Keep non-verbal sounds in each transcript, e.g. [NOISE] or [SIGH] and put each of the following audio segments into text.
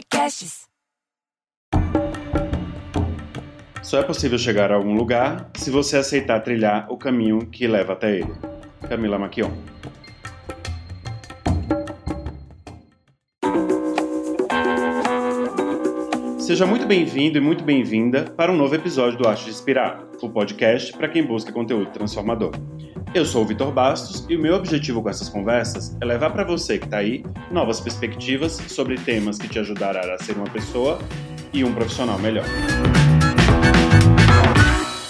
Podcasts. Só é possível chegar a algum lugar se você aceitar trilhar o caminho que leva até ele. Camila Maquion. Seja muito bem-vindo e muito bem-vinda para um novo episódio do Arte de Inspirar, o podcast para quem busca conteúdo transformador. Eu sou o Vitor Bastos e o meu objetivo com essas conversas é levar para você que está aí novas perspectivas sobre temas que te ajudarão a ser uma pessoa e um profissional melhor.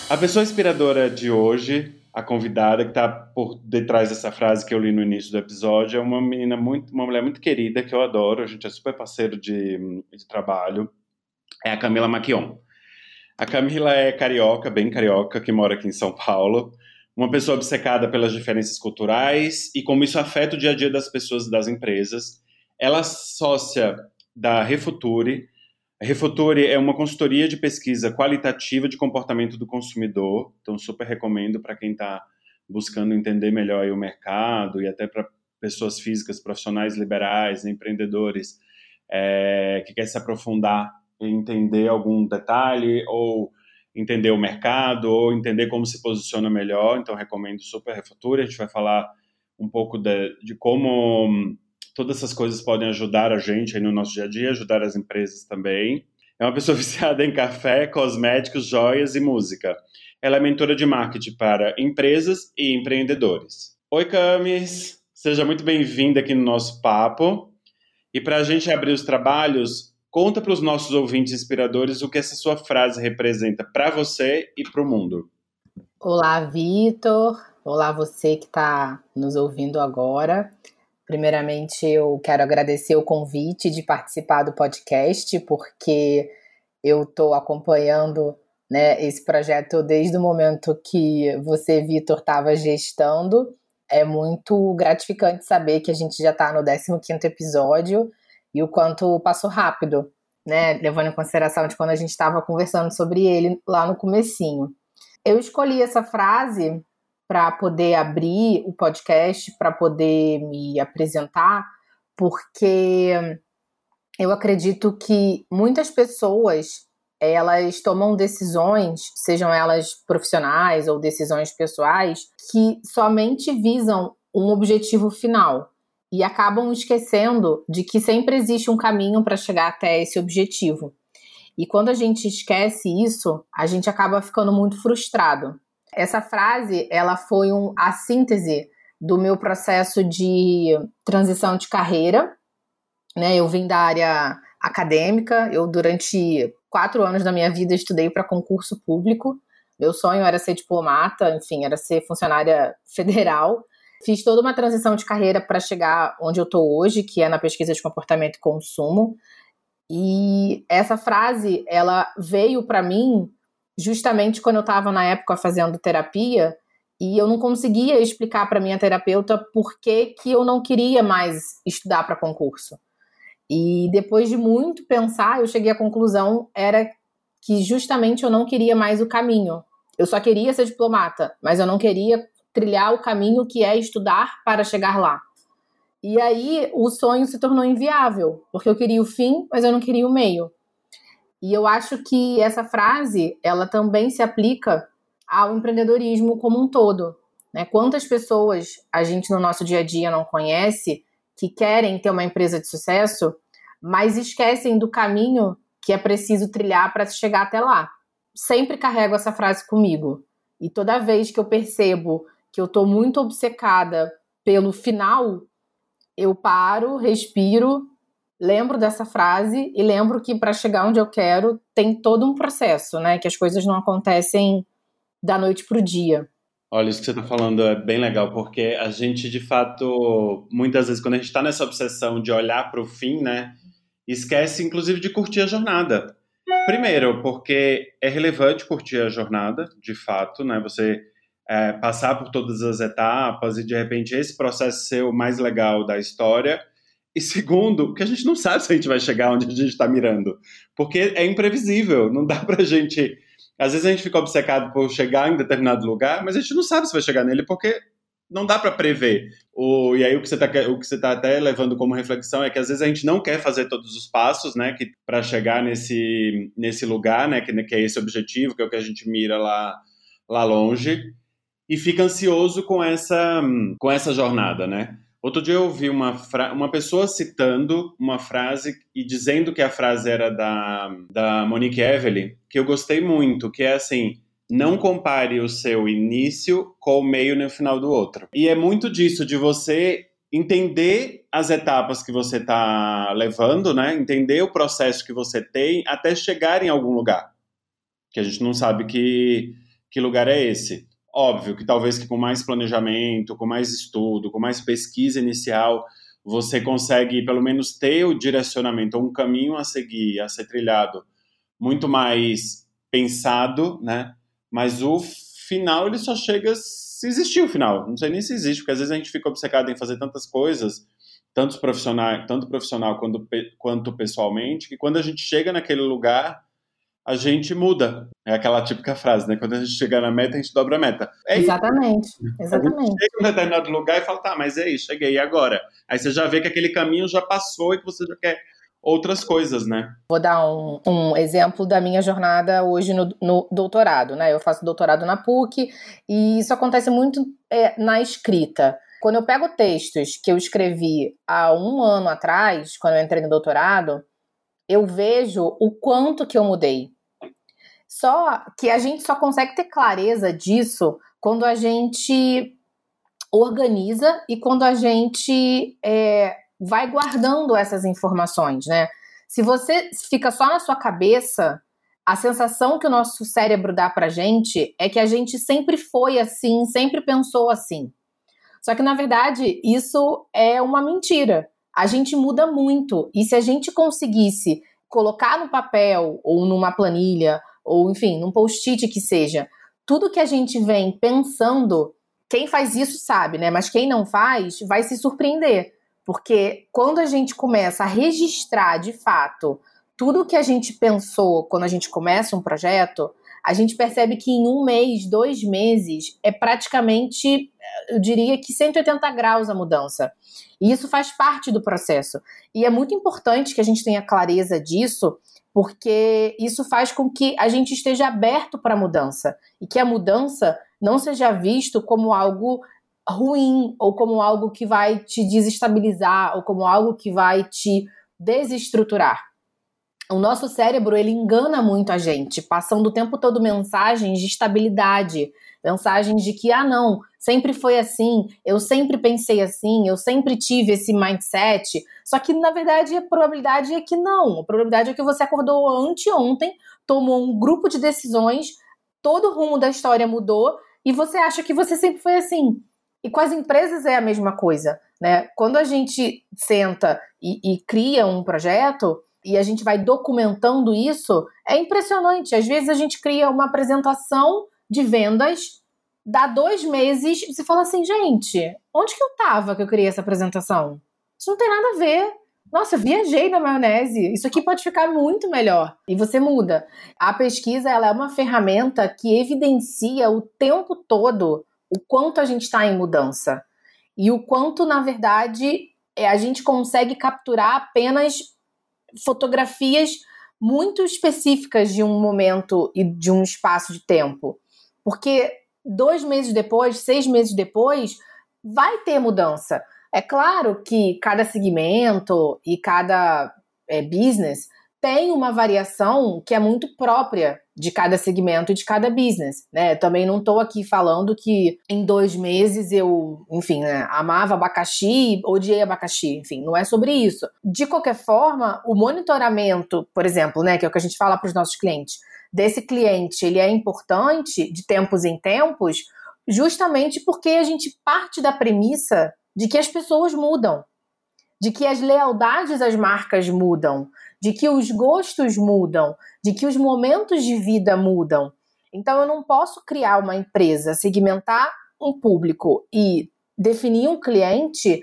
A pessoa inspiradora de hoje, a convidada que está por detrás dessa frase que eu li no início do episódio, é uma menina muito, uma mulher muito querida que eu adoro. A gente é super parceiro de, de trabalho. É a Camila Maquion. A Camila é carioca, bem carioca, que mora aqui em São Paulo uma pessoa obcecada pelas diferenças culturais e como isso afeta o dia a dia das pessoas e das empresas. Ela é sócia da Refuture. A Refuture é uma consultoria de pesquisa qualitativa de comportamento do consumidor, então super recomendo para quem está buscando entender melhor o mercado e até para pessoas físicas, profissionais liberais, empreendedores é, que quer se aprofundar entender algum detalhe ou entender o mercado ou entender como se posiciona melhor. Então, recomendo super Refutura. A gente vai falar um pouco de, de como hum, todas essas coisas podem ajudar a gente no nosso dia a dia, ajudar as empresas também. É uma pessoa [LAUGHS] viciada em café, cosméticos, joias e música. Ela é mentora de marketing para empresas e empreendedores. Oi, Camis! Seja muito bem-vinda aqui no nosso papo. E para a gente abrir os trabalhos, Conta para os nossos ouvintes inspiradores o que essa sua frase representa para você e para o mundo. Olá, Vitor. Olá, você que está nos ouvindo agora. Primeiramente, eu quero agradecer o convite de participar do podcast, porque eu estou acompanhando né, esse projeto desde o momento que você, Vitor, estava gestando. É muito gratificante saber que a gente já está no 15º episódio e o quanto passou rápido, né? Levando em consideração de quando a gente estava conversando sobre ele lá no comecinho. Eu escolhi essa frase para poder abrir o podcast, para poder me apresentar, porque eu acredito que muitas pessoas elas tomam decisões, sejam elas profissionais ou decisões pessoais, que somente visam um objetivo final e acabam esquecendo de que sempre existe um caminho para chegar até esse objetivo. E quando a gente esquece isso, a gente acaba ficando muito frustrado. Essa frase, ela foi um, a síntese do meu processo de transição de carreira. Né? Eu vim da área acadêmica, eu durante quatro anos da minha vida estudei para concurso público. Meu sonho era ser diplomata, enfim, era ser funcionária federal. Fiz toda uma transição de carreira para chegar onde eu estou hoje, que é na pesquisa de comportamento e consumo. E essa frase, ela veio para mim justamente quando eu estava na época fazendo terapia e eu não conseguia explicar para minha terapeuta por que, que eu não queria mais estudar para concurso. E depois de muito pensar, eu cheguei à conclusão era que justamente eu não queria mais o caminho. Eu só queria ser diplomata, mas eu não queria trilhar o caminho que é estudar para chegar lá. E aí o sonho se tornou inviável, porque eu queria o fim, mas eu não queria o meio. E eu acho que essa frase, ela também se aplica ao empreendedorismo como um todo. Né? Quantas pessoas a gente no nosso dia a dia não conhece que querem ter uma empresa de sucesso, mas esquecem do caminho que é preciso trilhar para chegar até lá. Sempre carrego essa frase comigo. E toda vez que eu percebo que eu tô muito obcecada pelo final, eu paro, respiro, lembro dessa frase e lembro que para chegar onde eu quero tem todo um processo, né? Que as coisas não acontecem da noite pro dia. Olha, isso que você está falando é bem legal, porque a gente, de fato, muitas vezes, quando a gente está nessa obsessão de olhar para o fim, né, esquece, inclusive, de curtir a jornada. Primeiro, porque é relevante curtir a jornada, de fato, né, você é, passar por todas as etapas e de repente esse processo ser o mais legal da história. E segundo, que a gente não sabe se a gente vai chegar onde a gente está mirando, porque é imprevisível, não dá para a gente. Às vezes a gente fica obcecado por chegar em determinado lugar, mas a gente não sabe se vai chegar nele porque não dá para prever. O, e aí o que você está tá até levando como reflexão é que às vezes a gente não quer fazer todos os passos, né, que para chegar nesse nesse lugar, né, que, que é esse objetivo, que é o que a gente mira lá lá longe, e fica ansioso com essa com essa jornada, né? Outro dia eu ouvi uma, uma pessoa citando uma frase e dizendo que a frase era da, da Monique Evelyn, que eu gostei muito, que é assim, não compare o seu início com o meio no final do outro. E é muito disso, de você entender as etapas que você está levando, né? Entender o processo que você tem até chegar em algum lugar. Que a gente não sabe que, que lugar é esse. Óbvio que talvez que com mais planejamento, com mais estudo, com mais pesquisa inicial, você consegue pelo menos ter o direcionamento, um caminho a seguir, a ser trilhado, muito mais pensado, né? Mas o final, ele só chega se existir o final. Não sei nem se existe, porque às vezes a gente fica obcecado em fazer tantas coisas, tanto profissional, tanto profissional quanto, quanto pessoalmente, que quando a gente chega naquele lugar, a gente muda. É aquela típica frase, né? Quando a gente chega na meta, a gente dobra a meta. É exatamente, isso. exatamente. A gente chega em um determinado lugar e fala, tá, mas é isso, cheguei, e agora? Aí você já vê que aquele caminho já passou e que você já quer outras coisas, né? Vou dar um, um exemplo da minha jornada hoje no, no, doutorado, né? Eu faço doutorado na PUC e isso acontece muito é, na escrita. Quando eu pego textos que eu escrevi há um ano atrás, quando eu entrei no doutorado, eu vejo o quanto que eu mudei. Só que a gente só consegue ter clareza disso quando a gente organiza e quando a gente é, vai guardando essas informações, né? Se você fica só na sua cabeça, a sensação que o nosso cérebro dá pra gente é que a gente sempre foi assim, sempre pensou assim. Só que na verdade, isso é uma mentira. A gente muda muito e se a gente conseguisse colocar no papel ou numa planilha ou enfim, num post-it que seja, tudo que a gente vem pensando, quem faz isso sabe, né? Mas quem não faz vai se surpreender. Porque quando a gente começa a registrar de fato tudo que a gente pensou quando a gente começa um projeto, a gente percebe que em um mês, dois meses, é praticamente, eu diria que 180 graus a mudança. E isso faz parte do processo. E é muito importante que a gente tenha clareza disso, porque isso faz com que a gente esteja aberto para a mudança e que a mudança não seja visto como algo ruim ou como algo que vai te desestabilizar ou como algo que vai te desestruturar. O nosso cérebro ele engana muito a gente, passando o tempo todo mensagens de estabilidade, mensagens de que ah não, sempre foi assim, eu sempre pensei assim, eu sempre tive esse mindset. Só que na verdade a probabilidade é que não. A probabilidade é que você acordou anteontem, tomou um grupo de decisões, todo o rumo da história mudou e você acha que você sempre foi assim. E com as empresas é a mesma coisa, né? Quando a gente senta e, e cria um projeto e a gente vai documentando isso, é impressionante. Às vezes a gente cria uma apresentação de vendas, dá dois meses, e você fala assim, gente, onde que eu tava que eu criei essa apresentação? Isso não tem nada a ver. Nossa, viajei na maionese. Isso aqui pode ficar muito melhor. E você muda. A pesquisa ela é uma ferramenta que evidencia o tempo todo o quanto a gente está em mudança e o quanto, na verdade, é, a gente consegue capturar apenas fotografias muito específicas de um momento e de um espaço de tempo. Porque dois meses depois, seis meses depois, vai ter mudança. É claro que cada segmento e cada é, business tem uma variação que é muito própria de cada segmento e de cada business, né? Também não estou aqui falando que em dois meses eu, enfim, né, amava abacaxi, odiei abacaxi, enfim, não é sobre isso. De qualquer forma, o monitoramento, por exemplo, né, que é o que a gente fala para os nossos clientes, desse cliente, ele é importante de tempos em tempos, justamente porque a gente parte da premissa de que as pessoas mudam, de que as lealdades às marcas mudam, de que os gostos mudam, de que os momentos de vida mudam. Então eu não posso criar uma empresa, segmentar um público e definir um cliente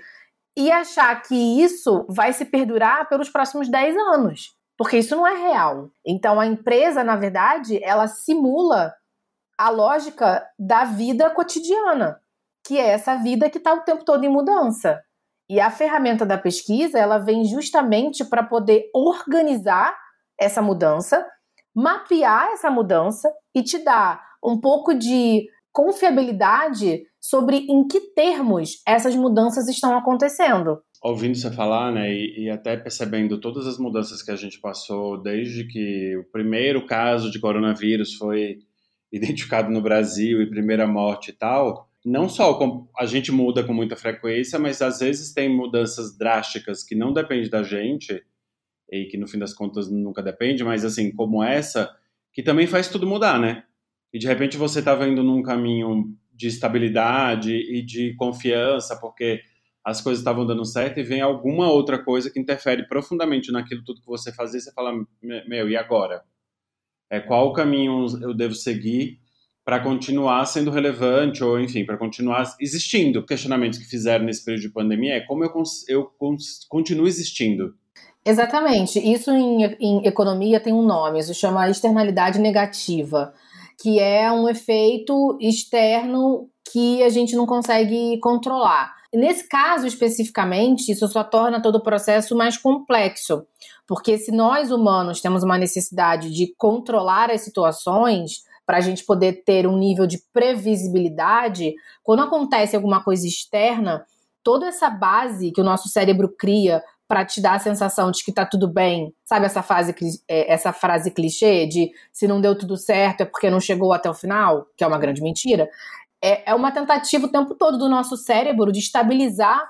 e achar que isso vai se perdurar pelos próximos 10 anos, porque isso não é real. Então a empresa, na verdade, ela simula a lógica da vida cotidiana que é essa vida que está o tempo todo em mudança. E a ferramenta da pesquisa, ela vem justamente para poder organizar essa mudança, mapear essa mudança e te dar um pouco de confiabilidade sobre em que termos essas mudanças estão acontecendo. Ouvindo você falar, né, e, e, até percebendo todas as mudanças que a gente passou desde que o primeiro caso de coronavírus foi [LAUGHS] identificado no Brasil e primeira morte e tal, não só a gente muda com muita frequência, mas às vezes tem mudanças drásticas que não dependem da gente e que no fim das contas nunca depende, mas assim, como essa, que também faz tudo mudar, né? E de repente você está vendo num caminho de estabilidade e de confiança, porque as coisas estavam dando certo e vem alguma outra coisa que interfere profundamente naquilo tudo que você fazia, você fala, meu, e agora? É, qual o caminho eu devo seguir para continuar sendo relevante ou, enfim, para continuar existindo? Questionamentos que fizeram nesse período de pandemia é como eu, eu continuo existindo. Exatamente. Isso em, em economia tem um nome, isso chama externalidade negativa que é um efeito externo que a gente não consegue controlar. Nesse caso especificamente, isso só torna todo o processo mais complexo, porque se nós humanos temos uma necessidade de controlar as situações, para a gente poder ter um nível de previsibilidade, quando acontece alguma coisa externa, toda essa base que o nosso cérebro cria para te dar a sensação de que tá tudo bem. Sabe essa frase, é, essa frase clichê de se não deu tudo certo é porque não chegou até o final, que é uma grande mentira? É, é uma tentativa o tempo todo do nosso cérebro de estabilizar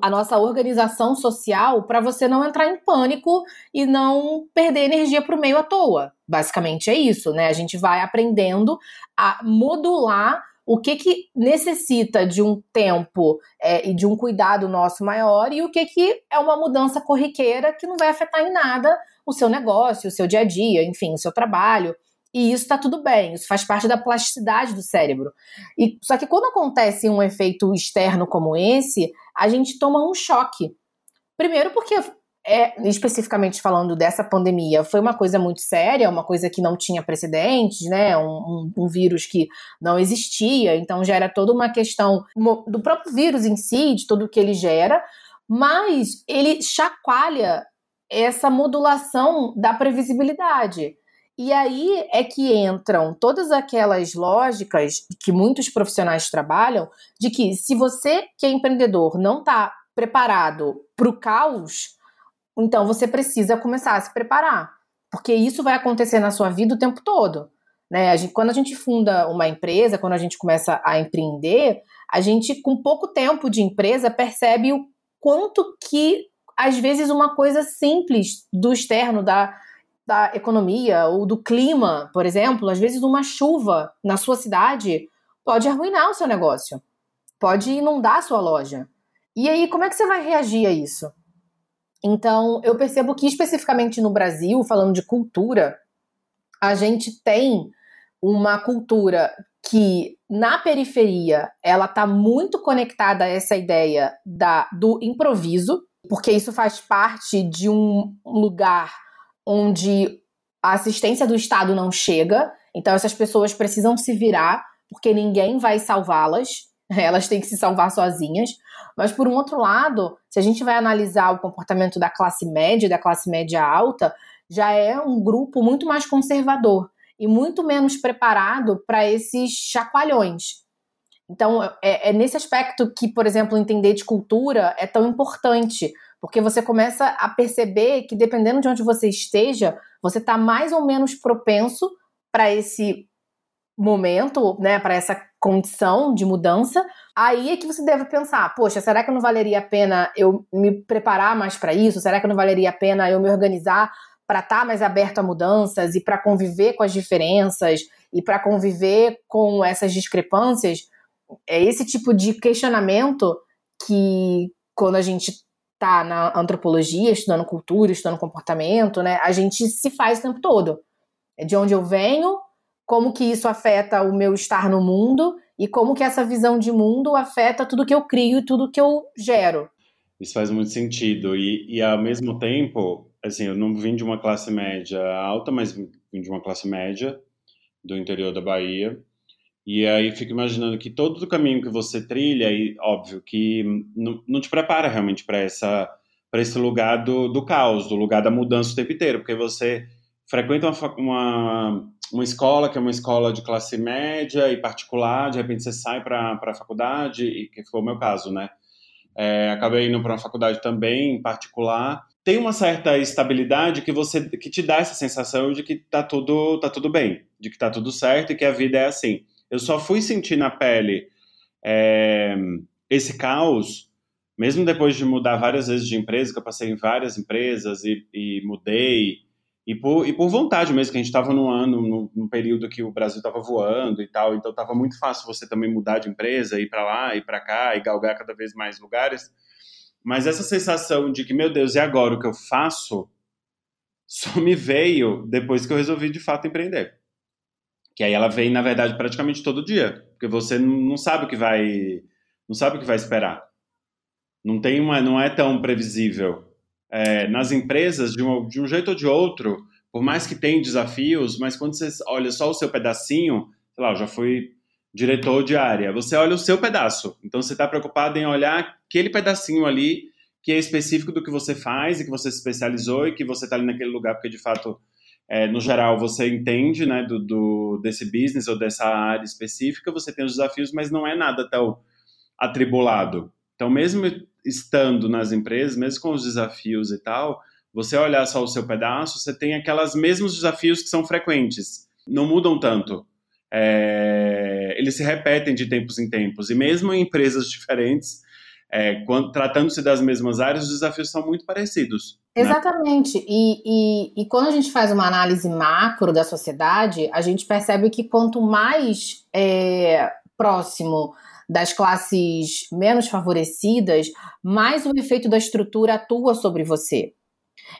a nossa organização social para você não entrar em pânico e não perder energia para o meio à toa. Basicamente é isso, né? A gente vai aprendendo a modular o que, que necessita de um tempo é, e de um cuidado nosso maior e o que, que é uma mudança corriqueira que não vai afetar em nada o seu negócio, o seu dia a dia, enfim, o seu trabalho. E isso está tudo bem, isso faz parte da plasticidade do cérebro. E só que quando acontece um efeito externo como esse, a gente toma um choque. Primeiro porque é, especificamente falando dessa pandemia, foi uma coisa muito séria, uma coisa que não tinha precedentes, né? Um, um, um, vírus que não existia, então gera toda uma questão do próprio vírus em si, de tudo que ele gera, mas ele chacoalha essa modulação da previsibilidade. E aí é que entram todas aquelas lógicas que muitos profissionais trabalham, de que se você que é empreendedor não está preparado para o caos, então você precisa começar a se preparar, porque isso vai acontecer na sua vida o tempo todo. Né? A gente, quando a gente funda uma empresa, quando a gente começa a empreender, a gente, com pouco tempo de empresa, percebe o quanto que, às vezes, uma coisa simples do externo, da, da economia ou do clima, por exemplo, às vezes uma chuva na sua cidade pode arruinar o seu negócio, pode inundar a sua loja. E aí, como é que você vai reagir a isso? Então, eu percebo que especificamente no Brasil, falando de cultura, a gente tem uma cultura que na periferia ela está muito conectada a essa ideia da, do improviso, porque isso faz parte de um lugar onde a assistência do Estado não chega, então essas pessoas precisam se virar, porque ninguém vai salvá-las, [LAUGHS] elas têm que se salvar sozinhas. Mas, por um outro lado, se a gente vai analisar o comportamento da classe média, da classe média alta, já é um grupo muito mais conservador e muito menos preparado para esses chacoalhões. Então, é, é, nesse aspecto que, por exemplo, entender de cultura é tão importante, porque você começa a perceber que, dependendo de onde você esteja, você está mais ou menos propenso para esse momento, né, para essa condição de mudança, aí é que você deve pensar, poxa, será que não valeria a pena eu me preparar mais para isso? Será que não valeria a pena eu me organizar para estar tá mais aberto a mudanças e para conviver com as diferenças e para conviver com essas discrepâncias? É esse tipo de questionamento que quando a gente está na antropologia, estudando cultura, estudando comportamento, né, a gente se faz o tempo todo. É de onde eu venho, como que isso afeta o meu estar no mundo e como que essa visão de mundo afeta tudo que eu crio e tudo que eu gero. Isso faz muito sentido e, e ao mesmo tempo, assim, eu não vim de uma classe média alta, mas vim de uma classe média do interior da Bahia E aí fico imaginando que todo o caminho que você trilha, e óbvio que não, te prepara realmente para essa para esse lugar do, do caos, do lugar da mudança o tempo inteiro, porque você frequenta uma, uma, uma escola que é uma escola de classe média e particular, de repente você sai para a faculdade, e que foi o meu caso, né? É, acabei indo para uma faculdade também, particular. Tem uma certa estabilidade que você que te dá essa sensação de que tá tudo, tá tudo bem, de que tá tudo certo e que a vida é assim. Eu só fui sentir na pele é, esse caos, mesmo depois de mudar várias vezes de empresa, que eu passei em várias empresas e, e mudei, e por, e por vontade mesmo, que a gente estava num ano, num, num, período que o Brasil estava voando e tal, então estava muito fácil você também mudar de empresa, ir para lá, ir para cá, e galgar cada vez mais lugares. Mas essa sensação de que, meu Deus, e agora o que eu faço? [LAUGHS] Só me veio depois que eu resolvi de fato empreender. Que aí ela vem, na verdade, praticamente todo dia. Porque você não sabe o que vai. Não sabe o que vai esperar. Não tem uma, não é tão previsível. É, nas empresas, de um, de um jeito ou de outro, por mais que tenha desafios, mas quando você olha só o seu pedacinho, sei lá, eu já fui diretor de área, você olha o seu pedaço. Então você está preocupado em olhar aquele pedacinho ali que é específico do que você faz e que você se especializou e que você está ali naquele lugar porque de fato é, no geral, você entende né, do, do, desse business ou dessa área específica, você tem os desafios, mas não é nada tão atribulado. Então, mesmo estando nas empresas, mesmo com os desafios e tal, você olhar só o seu pedaço, você tem aquelas mesmos desafios que são frequentes, não mudam tanto. É, eles se repetem de tempos em tempos, e mesmo em empresas diferentes, é, tratando-se das mesmas áreas, os desafios são muito parecidos. Né? Exatamente. Né? E, e, e, quando a gente faz uma análise macro da sociedade, a gente percebe que quanto mais é, próximo das classes menos favorecidas, mais o efeito da estrutura atua sobre você.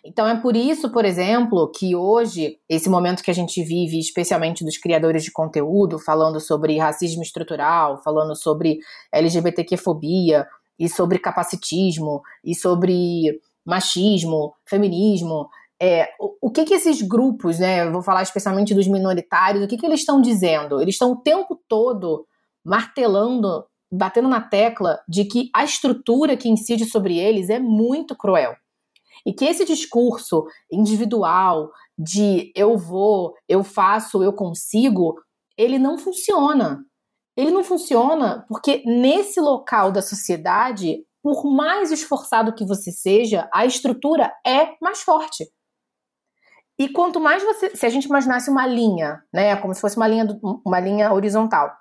Então é por isso, por exemplo, que hoje, esse momento que a gente vive, especialmente dos criadores de conteúdo, falando sobre racismo estrutural, falando sobre LGBTQ-fobia, e sobre capacitismo, e sobre machismo, feminismo. É, o, o, que que esses grupos, né, vou falar especialmente dos minoritários, o que que eles estão dizendo? Eles estão o tempo todo martelando, batendo na tecla de que a estrutura que incide sobre eles é muito cruel. E que esse discurso individual de eu vou, eu faço, eu consigo, ele não funciona. Ele não funciona porque nesse local da sociedade por mais esforçado que você seja, a estrutura é mais forte. E quanto mais você, se a gente imaginasse uma linha, né, como se fosse uma linha, uma linha horizontal,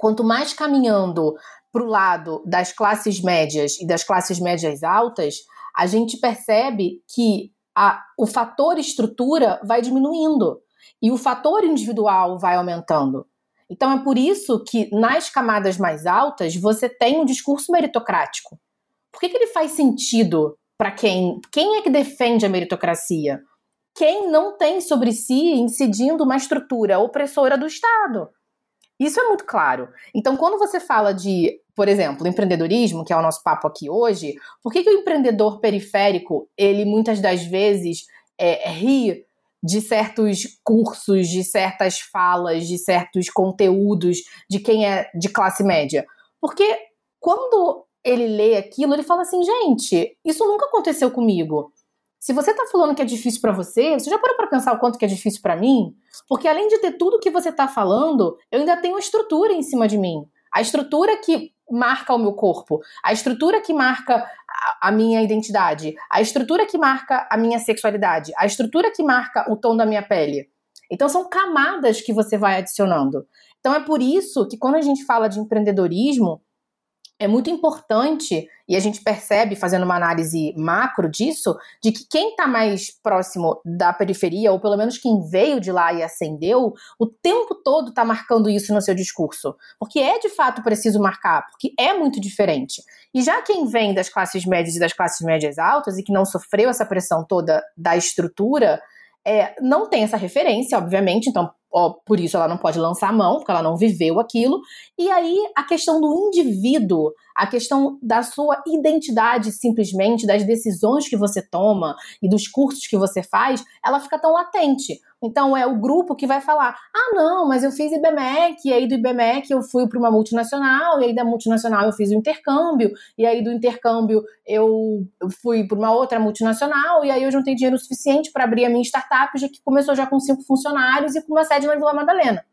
quanto mais caminhando para o lado das classes médias e das classes médias altas, a gente percebe que a, o fator estrutura vai diminuindo e o fator individual vai aumentando. Então é por isso que nas camadas mais altas você tem um discurso meritocrático. Por que, que ele faz sentido para quem? Quem é que defende a meritocracia? Quem não tem sobre si incidindo uma estrutura opressora do Estado. Isso é muito claro. Então, quando você fala de, por exemplo, empreendedorismo, que é o nosso papo aqui hoje, por que, que o empreendedor periférico, ele muitas das vezes é, ri de certos cursos, de certas falas, de certos conteúdos de quem é de classe média. Porque quando ele lê aquilo, ele fala assim: gente, isso nunca aconteceu comigo. Se você está falando que é difícil para você, você já parou para pensar o quanto que é difícil para mim? Porque além de ter tudo que você está falando, eu ainda tenho uma estrutura em cima de mim. A estrutura que marca o meu corpo, a estrutura que marca a, minha identidade, a estrutura que marca a minha sexualidade, a estrutura que marca o tom da minha pele. Então são camadas que você vai adicionando. Então é por isso que quando a gente fala de empreendedorismo, é muito importante, e a gente percebe, fazendo uma análise macro disso, de que quem está mais próximo da periferia, ou pelo menos quem veio de lá e ascendeu, o tempo todo está marcando isso no seu discurso. Porque é de fato preciso marcar, porque é muito diferente. E já quem vem das classes médias e das classes médias altas, e que não sofreu essa pressão toda da estrutura, é, não tem essa referência, obviamente, então ó, por isso ela não pode lançar a mão, porque ela não viveu aquilo. E aí a questão do indivíduo, a questão da sua identidade simplesmente, das decisões que você toma e dos cursos que você faz, ela fica tão latente. Então é o grupo que vai falar: ah, não, mas eu fiz IBMEC, e aí do IBMEC eu fui para uma multinacional, e aí da multinacional eu fiz o intercâmbio, e aí do intercâmbio eu fui para uma outra multinacional, e aí eu juntei dinheiro suficiente para abrir a minha startup, já que começou já com cinco funcionários e com uma sede na Vila Madalena.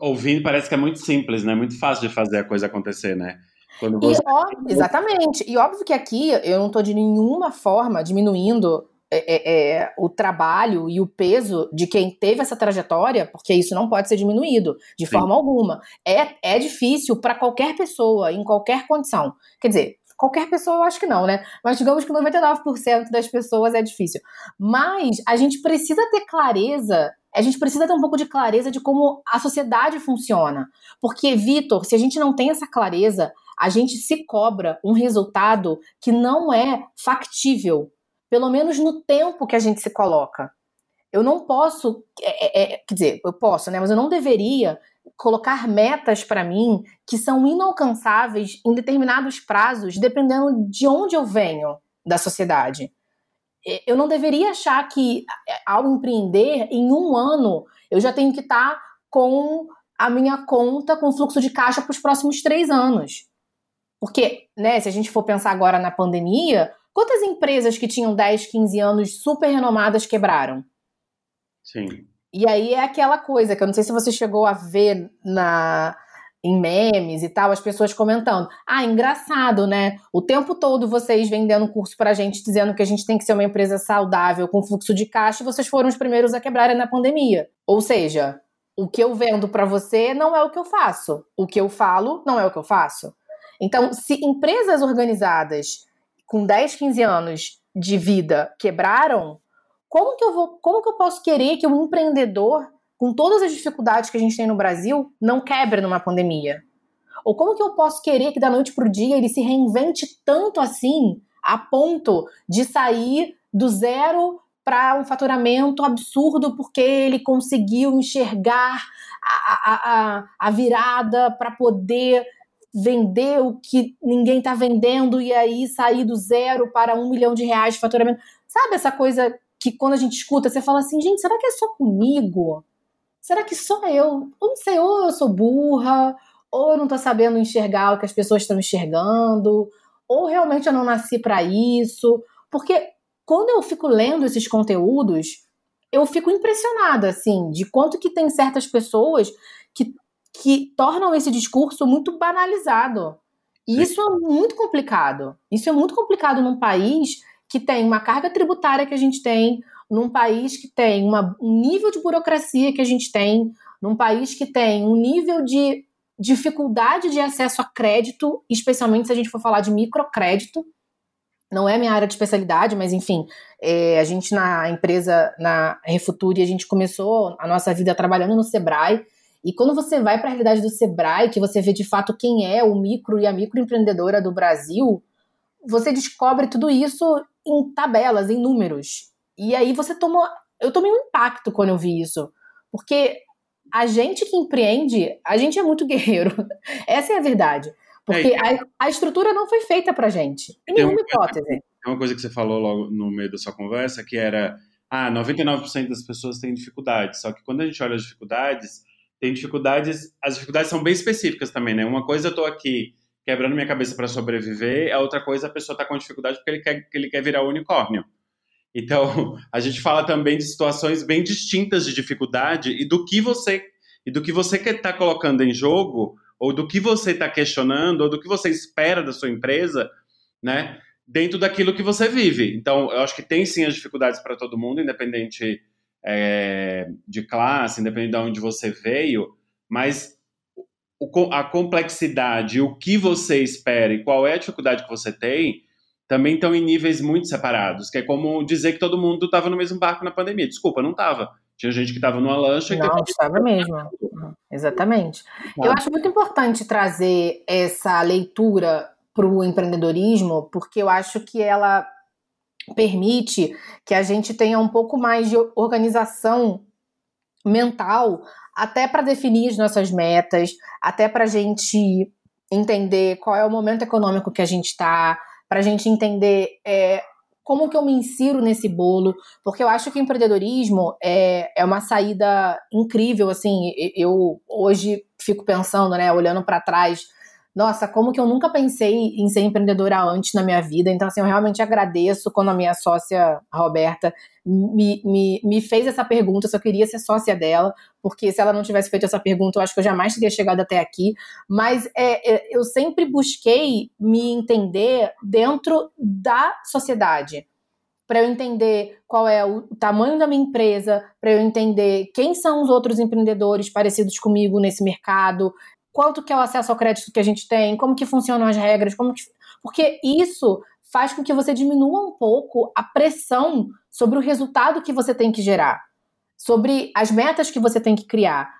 Ouvindo parece que é muito simples, né? Muito fácil de fazer a coisa acontecer, né? Você... E, ó, exatamente. E óbvio que aqui eu não estou de nenhuma forma diminuindo é, é, é, o trabalho e o peso de quem teve essa trajetória, porque isso não pode ser diminuído de Sim. forma alguma. É, é difícil para qualquer pessoa, em qualquer condição. Quer dizer, qualquer pessoa eu acho que não, né? Mas digamos que 99% das pessoas é difícil. Mas a gente precisa ter clareza a gente precisa ter um pouco de clareza de como a sociedade funciona. Porque, Vitor, se a gente não tem essa clareza, a gente se cobra um resultado que não é factível pelo menos no tempo que a gente se coloca. Eu não posso, é, é, é quer dizer, eu posso, né? Mas eu não deveria colocar metas para mim que são inalcançáveis em determinados prazos, dependendo de onde eu venho da sociedade. Eu não deveria achar que, ao empreender, em um ano, eu já tenho que estar tá com a minha conta com fluxo de caixa para os próximos três anos. Porque, né, se a gente for pensar agora na pandemia, Quantas empresas que tinham 10, 15 anos super renomadas quebraram? Sim. E aí é aquela coisa que eu não sei se você chegou a ver na em memes e tal, as pessoas comentando. Ah, engraçado, né? O tempo todo vocês vendendo curso pra gente, dizendo que a gente tem que ser uma empresa saudável, com fluxo de caixa, e vocês foram os primeiros a quebrarem na pandemia. Ou seja, o que eu vendo para você não é o que eu faço. O que eu falo não é o que eu faço. Então, se empresas organizadas com 10, 15 anos de vida quebraram, como que eu vou, como que eu posso querer que um empreendedor, com todas as dificuldades que a gente tem no Brasil, não quebre numa pandemia? Ou como que eu posso querer que da noite para o dia ele se reinvente tanto assim, a ponto de sair do zero para um faturamento absurdo porque ele conseguiu enxergar a, a, a, a virada para poder vender o que ninguém está vendendo e aí sair do zero para um milhão de reais de faturamento. Sabe essa coisa que quando a gente escuta, você fala assim, gente, será que é só comigo? Será que só eu? Eu não sei, ou eu sou burra, ou eu não estou sabendo enxergar o que as pessoas estão enxergando, ou realmente eu não nasci para isso. Porque quando eu fico lendo esses conteúdos, eu fico impressionada, assim, de quanto que tem certas pessoas que que tornam esse discurso muito banalizado. E isso é muito complicado. Isso é muito complicado num país que tem uma carga tributária que a gente tem, num país que tem uma, um nível de burocracia que a gente tem, num país que tem um nível de dificuldade de acesso a crédito, especialmente se a gente for falar de microcrédito. Não é minha área de especialidade, mas enfim, é, a gente na empresa, na Refuture, a gente começou a nossa vida trabalhando no Sebrae, e quando você vai para a realidade do Sebrae, que você vê de fato quem é o micro e a microempreendedora do Brasil, você descobre tudo isso em tabelas, em números. E aí você tomou. Eu tomei um impacto quando eu vi isso. Porque a gente que empreende, a gente é muito [LAUGHS] guerreiro. Essa é a verdade. Porque é, a, a, estrutura não foi feita pra gente. Em nenhuma hipótese. Tem uma coisa que você falou logo no meio da sua conversa, que era. Ah, 99% das pessoas têm dificuldades. Só que quando a gente olha as dificuldades, tem dificuldades, as dificuldades são bem específicas também, né? Uma coisa eu tô aqui quebrando minha cabeça para sobreviver, a outra coisa a pessoa tá com dificuldade porque ele quer, ele quer virar unicórnio. Então, a gente fala também de situações bem distintas de dificuldade e do que você e do que você quer estar tá colocando em jogo, ou do que você está questionando, ou do que você espera da sua empresa, né? Dentro daquilo que você vive. Então, eu acho que tem sim as dificuldades para todo mundo, independente é, de classe, independente de onde você veio, mas a complexidade, o que você espera e qual é a dificuldade que você tem, também estão em níveis muito separados, que é como dizer que todo mundo estava no mesmo barco na pandemia. Desculpa, não estava. Tinha gente que estava numa lancha. Não, estava mesmo. Exatamente. Tá. Eu acho muito importante trazer essa leitura para o empreendedorismo, porque eu acho que ela permite que a gente tenha um pouco mais de organização mental até para definir as nossas metas, até para a gente entender qual é o momento econômico que a gente está, para a gente entender é, como que eu me insiro nesse bolo, porque eu acho que o empreendedorismo é, é uma saída incrível, assim, eu hoje fico pensando, né, olhando para trás, nossa, como que eu nunca pensei em ser empreendedora antes na minha vida. Então, assim, eu realmente agradeço quando a minha sócia, Roberta, me, me, me fez essa pergunta. Eu só queria ser sócia dela, porque se ela não tivesse feito essa pergunta, eu acho que eu jamais teria chegado até aqui. Mas é, é, eu sempre busquei me entender dentro da sociedade para eu entender qual é o tamanho da minha empresa, para eu entender quem são os outros empreendedores parecidos comigo nesse mercado, quanto que é o acesso ao crédito que a gente tem, como que funcionam as regras, como que... porque isso faz com que você diminua um pouco a pressão sobre o resultado que você tem que gerar, sobre as metas que você tem que criar.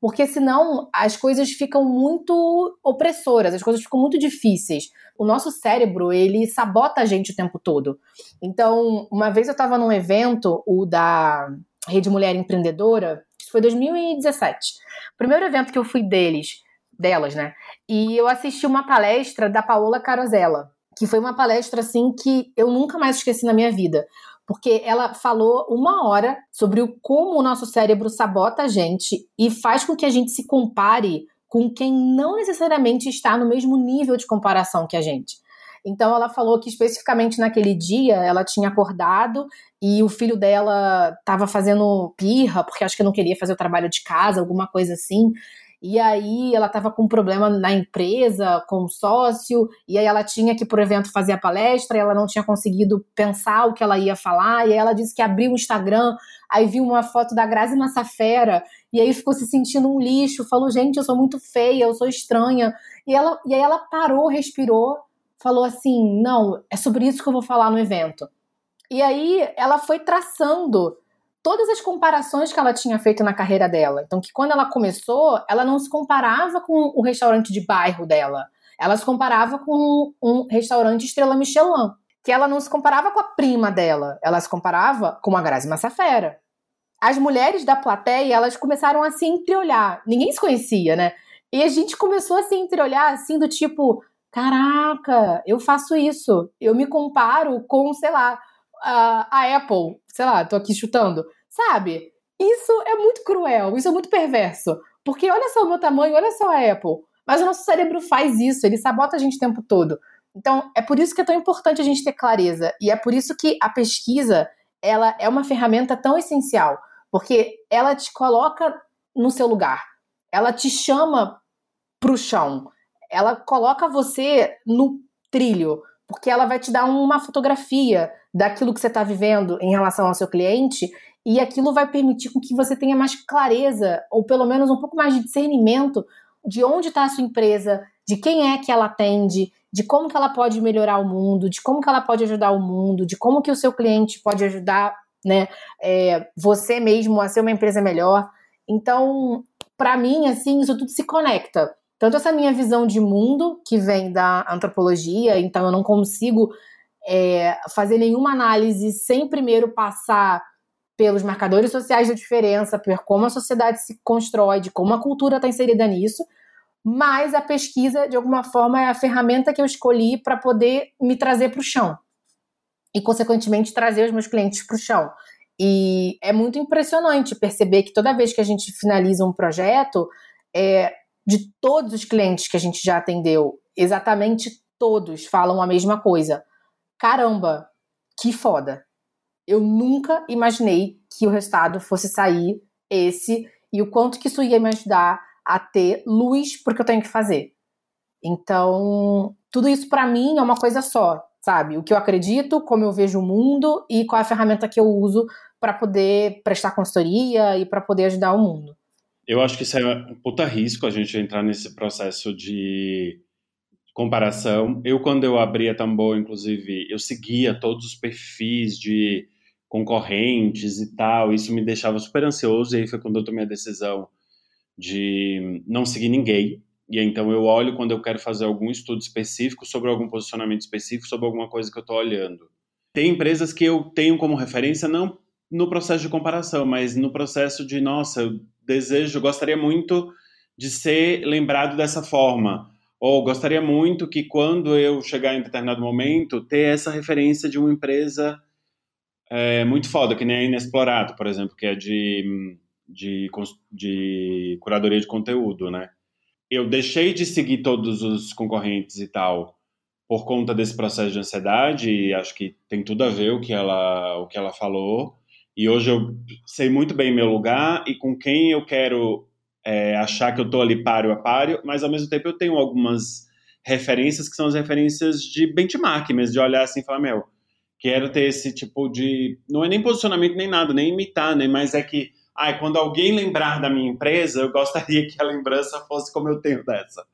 Porque senão as coisas ficam muito opressoras, as coisas ficam muito difíceis. O nosso cérebro, ele sabota a gente o tempo todo. Então, uma vez eu estava num evento, o da Rede Mulher Empreendedora, isso foi 2017. O primeiro evento que eu fui deles, delas, né? E eu assisti uma palestra da Paola Carosella, que foi uma palestra assim que eu nunca mais esqueci na minha vida, porque ela falou uma hora sobre o como o nosso cérebro sabota a gente e faz com que a gente se compare com quem não necessariamente está no mesmo nível de comparação que a gente. Então ela falou que especificamente naquele dia ela tinha acordado e o filho dela estava fazendo pirra, porque acho que não queria fazer o trabalho de casa, alguma coisa assim. E aí ela estava com um problema na empresa, com o sócio, e aí ela tinha que, por evento, fazer a palestra, e ela não tinha conseguido pensar o que ela ia falar, e aí ela disse que abriu o Instagram, aí viu uma foto da Grazi Massafera, e aí ficou se sentindo um lixo, falou, gente, eu sou muito feia, eu sou estranha. E, ela, e aí ela parou, respirou, falou assim, não, é sobre isso que eu vou falar no evento. E aí ela foi traçando todas as comparações que ela tinha feito na carreira dela. Então, que quando ela começou, ela não se comparava com o restaurante de bairro dela. Ela se comparava com um restaurante estrela Michelin. Que ela não se comparava com a prima dela. Ela se comparava com a Grazi Massafera. As mulheres da plateia, elas começaram a se entreolhar. Ninguém se conhecia, né? E a gente começou a se entreolhar, assim, do tipo... Caraca, eu faço isso. Eu me comparo com, sei lá, a, Apple, sei lá, tô aqui chutando, sabe? Isso é muito cruel, isso é muito perverso. Porque olha só o meu tamanho, olha só a Apple. Mas o nosso cérebro faz isso, ele sabota a gente o tempo todo. Então, é por isso que é tão importante a gente ter clareza. E é por isso que a pesquisa, ela é uma ferramenta tão essencial. Porque ela te coloca no seu lugar. Ela te chama pro chão. Ela coloca você no trilho. Porque ela vai te dar uma fotografia daquilo que você está vivendo em relação ao seu cliente e aquilo vai permitir com que você tenha mais clareza ou pelo menos um pouco mais de discernimento de onde está a sua empresa, de quem é que ela atende, de como que ela pode melhorar o mundo, de como que ela pode ajudar o mundo, de como que o seu cliente pode ajudar, né, é, você mesmo a ser uma empresa melhor. Então, para mim, assim, isso tudo se conecta. Tanto essa minha visão de mundo que vem da antropologia, então eu não consigo é, fazer nenhuma análise sem primeiro passar pelos marcadores sociais da diferença, por como a sociedade se constrói, de como a cultura está inserida nisso, mas a pesquisa, de alguma forma, é a ferramenta que eu escolhi para poder me trazer para o chão e, consequentemente, trazer os meus clientes para o chão. E é muito impressionante perceber que toda vez que a gente finaliza um projeto, é, de todos os clientes que a gente já atendeu, exatamente todos falam a mesma coisa caramba, que foda. Eu nunca imaginei que o resultado fosse sair esse e o quanto que isso ia me ajudar a ter luz porque eu tenho que fazer. Então, tudo isso para mim é uma coisa só, sabe? O que eu acredito, como eu vejo o mundo e qual é a ferramenta que eu uso para poder prestar consultoria e para poder ajudar o mundo. Eu acho que isso é um puta risco a gente entrar nesse processo de comparação. Eu, quando eu abri a Tambor, inclusive, eu seguia todos os perfis de concorrentes e tal, isso me deixava super ansioso, e aí foi quando eu tomei a decisão de não seguir ninguém. E então eu olho quando eu quero fazer algum estudo específico sobre algum posicionamento específico, sobre alguma coisa que eu estou olhando. Tem empresas que eu tenho como referência não no processo de comparação, mas no processo de, nossa, eu desejo, gostaria muito de ser lembrado dessa forma. Ou gostaria muito que quando eu chegar em determinado momento, ter essa referência de uma empresa é, muito foda, que nem a Inexplorado, por exemplo, que é de, de, de curadoria de conteúdo, né? Eu deixei de seguir todos os concorrentes e tal por conta desse processo de ansiedade, e acho que tem tudo a ver o que ela, o que ela falou. E hoje eu sei muito bem meu lugar e com quem eu quero é, achar que eu estou ali páreo a páreo, mas ao mesmo tempo eu tenho algumas referências que são as referências de benchmark mesmo, de olhar assim e falar, meu, quero ter esse tipo de. Não é nem posicionamento nem nada, nem imitar, né? Mas é que, ai, quando alguém lembrar da minha empresa, eu gostaria que a lembrança fosse como eu tenho dessa.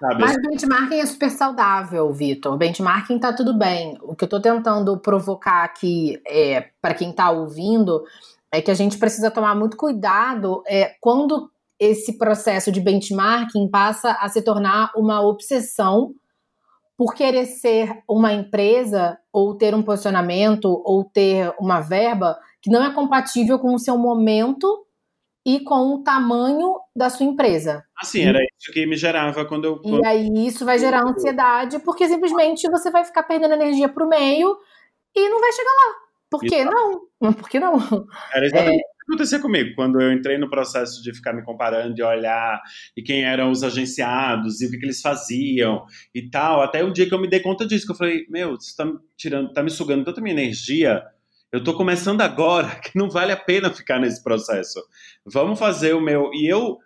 Sabe? Mas benchmarking é super saudável, Vitor. Benchmarking tá tudo bem. O que eu tô tentando provocar aqui é, para quem tá ouvindo é que a gente precisa tomar muito cuidado é, quando esse processo de benchmarking passa a se tornar uma obsessão por querer ser uma empresa ou ter um posicionamento ou ter uma verba que não é compatível com o seu momento e com o tamanho da sua empresa. Assim, era isso que me gerava quando eu. Quando... E aí isso vai gerar ansiedade, porque simplesmente você vai ficar perdendo energia pro meio e não vai chegar lá. Por que não? [LAUGHS] Por que não? Era exatamente é... o acontecia comigo. Quando eu entrei no processo de ficar me comparando, de olhar e quem eram os agenciados e o que, que eles faziam e tal, até o dia que eu me dei conta disso, que eu falei, meu, você tá tirando, tá me sugando tanta minha energia eu estou começando agora, [LAUGHS] que não vale a pena ficar nesse processo. Vamos fazer o meu. E eu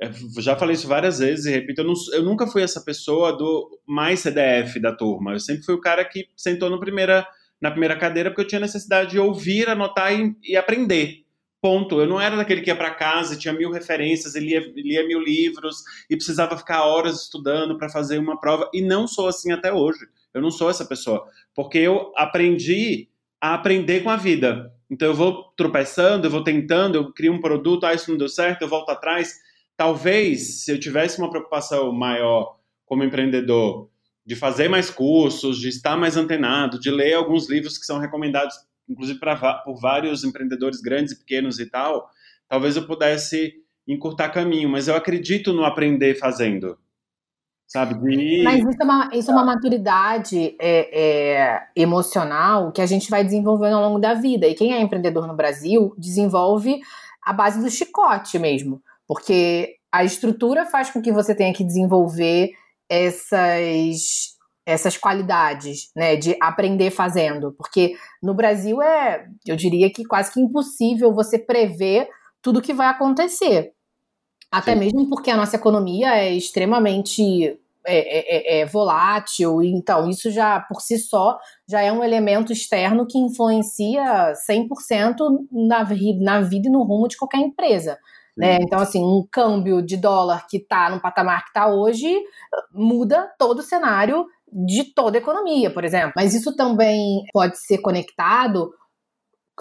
é, já falei isso várias vezes e repito, eu, não, eu, nunca fui essa pessoa do mais CDF da turma. Eu sempre fui o cara que sentou primeira, na primeira cadeira porque eu tinha necessidade de ouvir, anotar e, e aprender. Ponto. Eu não era daquele que ia para casa e tinha mil referências, e lia, lia mil livros e precisava ficar horas estudando para fazer uma prova. E não sou assim até hoje. Eu não sou essa pessoa. Porque eu aprendi a aprender com a vida. Então eu vou tropeçando, eu vou tentando, eu crio um produto, ah, isso não deu certo, eu volto atrás. Talvez, se eu tivesse uma preocupação maior como empreendedor, de fazer mais cursos, de estar mais antenado, de ler alguns livros que são recomendados, inclusive pra, por vários empreendedores grandes e pequenos e tal, talvez eu pudesse encurtar caminho. Mas eu acredito no aprender fazendo sabe? De... Mas isso é uma, isso é uma maturidade é, é, emocional que a gente vai desenvolvendo ao longo da vida. E quem é empreendedor no Brasil desenvolve a base do chicote mesmo, porque a estrutura faz com que você tenha que desenvolver essas essas qualidades, né, de aprender fazendo, porque no Brasil é, eu diria que quase que impossível você prever tudo que vai acontecer. Até Sim. mesmo porque a nossa economia é extremamente é, é, é, é volátil, então isso já por si só já é um elemento externo que influencia 100% na, na vida e no rumo de qualquer empresa. Né? Então, assim, um câmbio de dólar que está no patamar que está hoje muda todo o cenário de toda a economia, por exemplo. Mas isso também pode ser conectado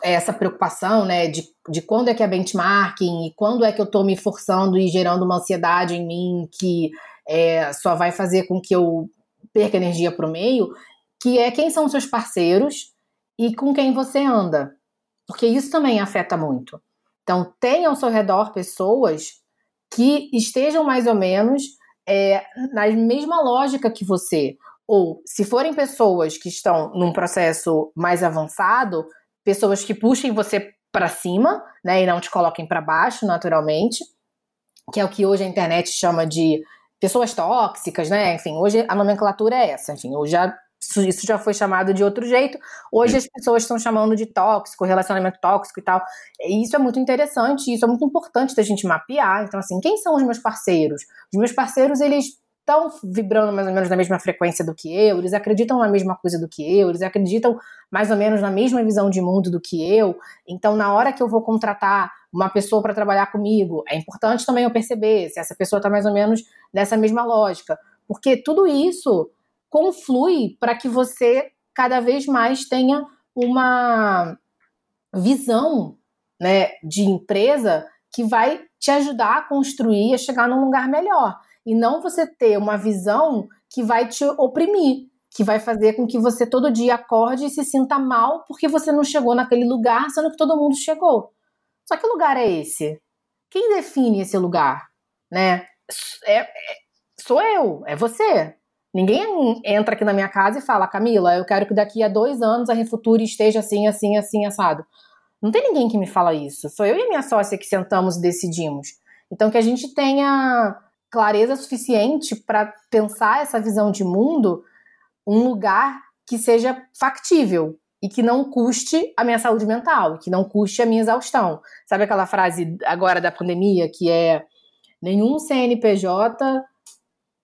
essa preocupação, né, de, de quando é que é benchmarking e quando é que eu estou me forçando e gerando uma ansiedade em mim que é, só vai fazer com que eu perca energia para o meio, que é quem são seus parceiros e com quem você anda, porque isso também afeta muito. Então, tenha ao seu redor pessoas que estejam mais ou menos é, na mesma lógica que você. Ou, se forem pessoas que estão num processo mais avançado, pessoas que puxem você para cima, né, e não te coloquem para baixo, naturalmente, que é o que hoje a internet chama de pessoas tóxicas, né? Enfim, hoje a nomenclatura é essa. Enfim, hoje já, isso já foi chamado de outro jeito. Hoje as pessoas estão chamando de tóxico, relacionamento tóxico e tal. E isso é muito interessante, isso é muito importante da gente mapear. Então, assim, quem são os meus parceiros? Os meus parceiros, eles estão vibrando mais ou menos na mesma frequência do que eu, eles acreditam na mesma coisa do que eu, eles acreditam mais ou menos na mesma visão de mundo do que eu. Então, na hora que eu vou contratar uma pessoa para trabalhar comigo, é importante também eu perceber se essa pessoa está mais ou menos nessa mesma lógica, porque tudo isso conflui para que você cada vez mais tenha uma visão né, de empresa que vai te ajudar a construir, a chegar num lugar melhor e não você ter uma visão que vai te oprimir, que vai fazer com que você todo dia acorde e se sinta mal porque você não chegou naquele lugar, sendo que todo mundo chegou. Só que lugar é esse? quem define esse lugar, né? É, é, sou eu, é você. Ninguém entra aqui na minha casa e fala, Camila, eu quero que daqui a dois anos a Refuture esteja assim, assim, assim, assado. Não tem ninguém que me fala isso. Sou eu e minha sócia que sentamos e decidimos. Então, que a gente tenha clareza suficiente para pensar essa visão de mundo, um lugar que seja factível e que não custe a minha saúde mental, que não custe a minha exaustão. Sabe aquela frase agora da pandemia que é nenhum CNPJ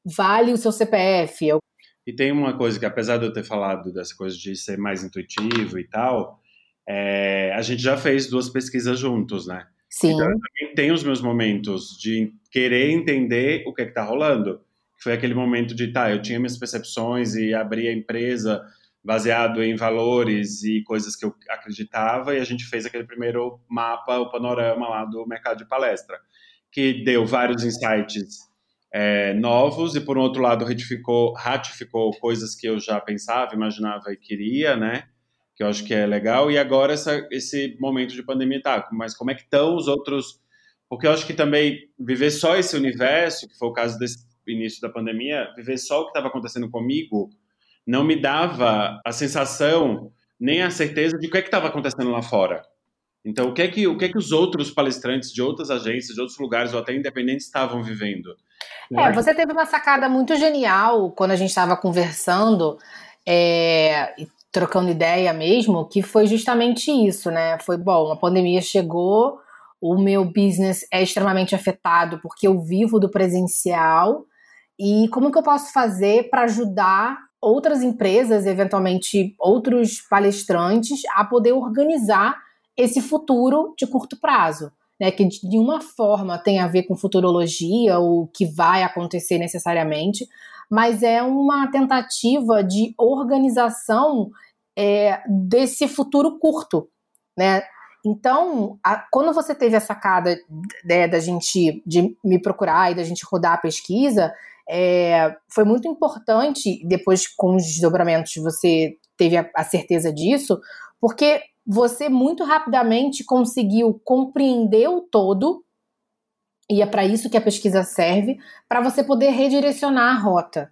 vale o seu CPF? E tem uma coisa que, apesar de eu ter falado dessa coisa de ser mais intuitivo e tal, é, a gente já fez duas pesquisas juntos, né? Sim. Então, eu também tenho os meus momentos de querer entender o que é está rolando. Foi aquele momento de, tá, eu tinha minhas percepções e abri a empresa baseado em valores e coisas que eu acreditava, e a gente fez aquele primeiro mapa, o panorama lá do mercado de palestra, que deu vários insights é, novos e, por um outro lado, ratificou, ratificou coisas que eu já pensava, imaginava e queria, né? que eu acho que é legal. E agora essa, esse momento de pandemia, tá, mas como é que estão os outros... Porque eu acho que também viver só esse universo, que foi o caso desse início da pandemia, viver só o que estava acontecendo comigo, não me dava a sensação nem a certeza de o que é estava acontecendo lá fora. Então, o que, é que, o que é que os outros palestrantes de outras agências, de outros lugares ou até independentes estavam vivendo? É, você teve uma sacada muito genial quando a gente estava conversando. É, trocando ideia mesmo, que foi justamente isso, né? Foi bom, a pandemia chegou, o meu business é extremamente afetado porque eu vivo do presencial. E como que eu posso fazer para ajudar outras empresas, eventualmente outros palestrantes, a poder organizar esse futuro de curto prazo? Né, que de nenhuma forma tem a ver com futurologia ou que vai acontecer necessariamente, mas é uma tentativa de organização é, desse futuro curto, né? Então, a, quando você teve a sacada né, da gente de me procurar e da gente rodar a pesquisa, é, foi muito importante. Depois, com os desdobramentos, você teve a, a certeza disso, porque você muito rapidamente conseguiu compreender o todo e é para isso que a pesquisa serve, para você poder redirecionar a rota.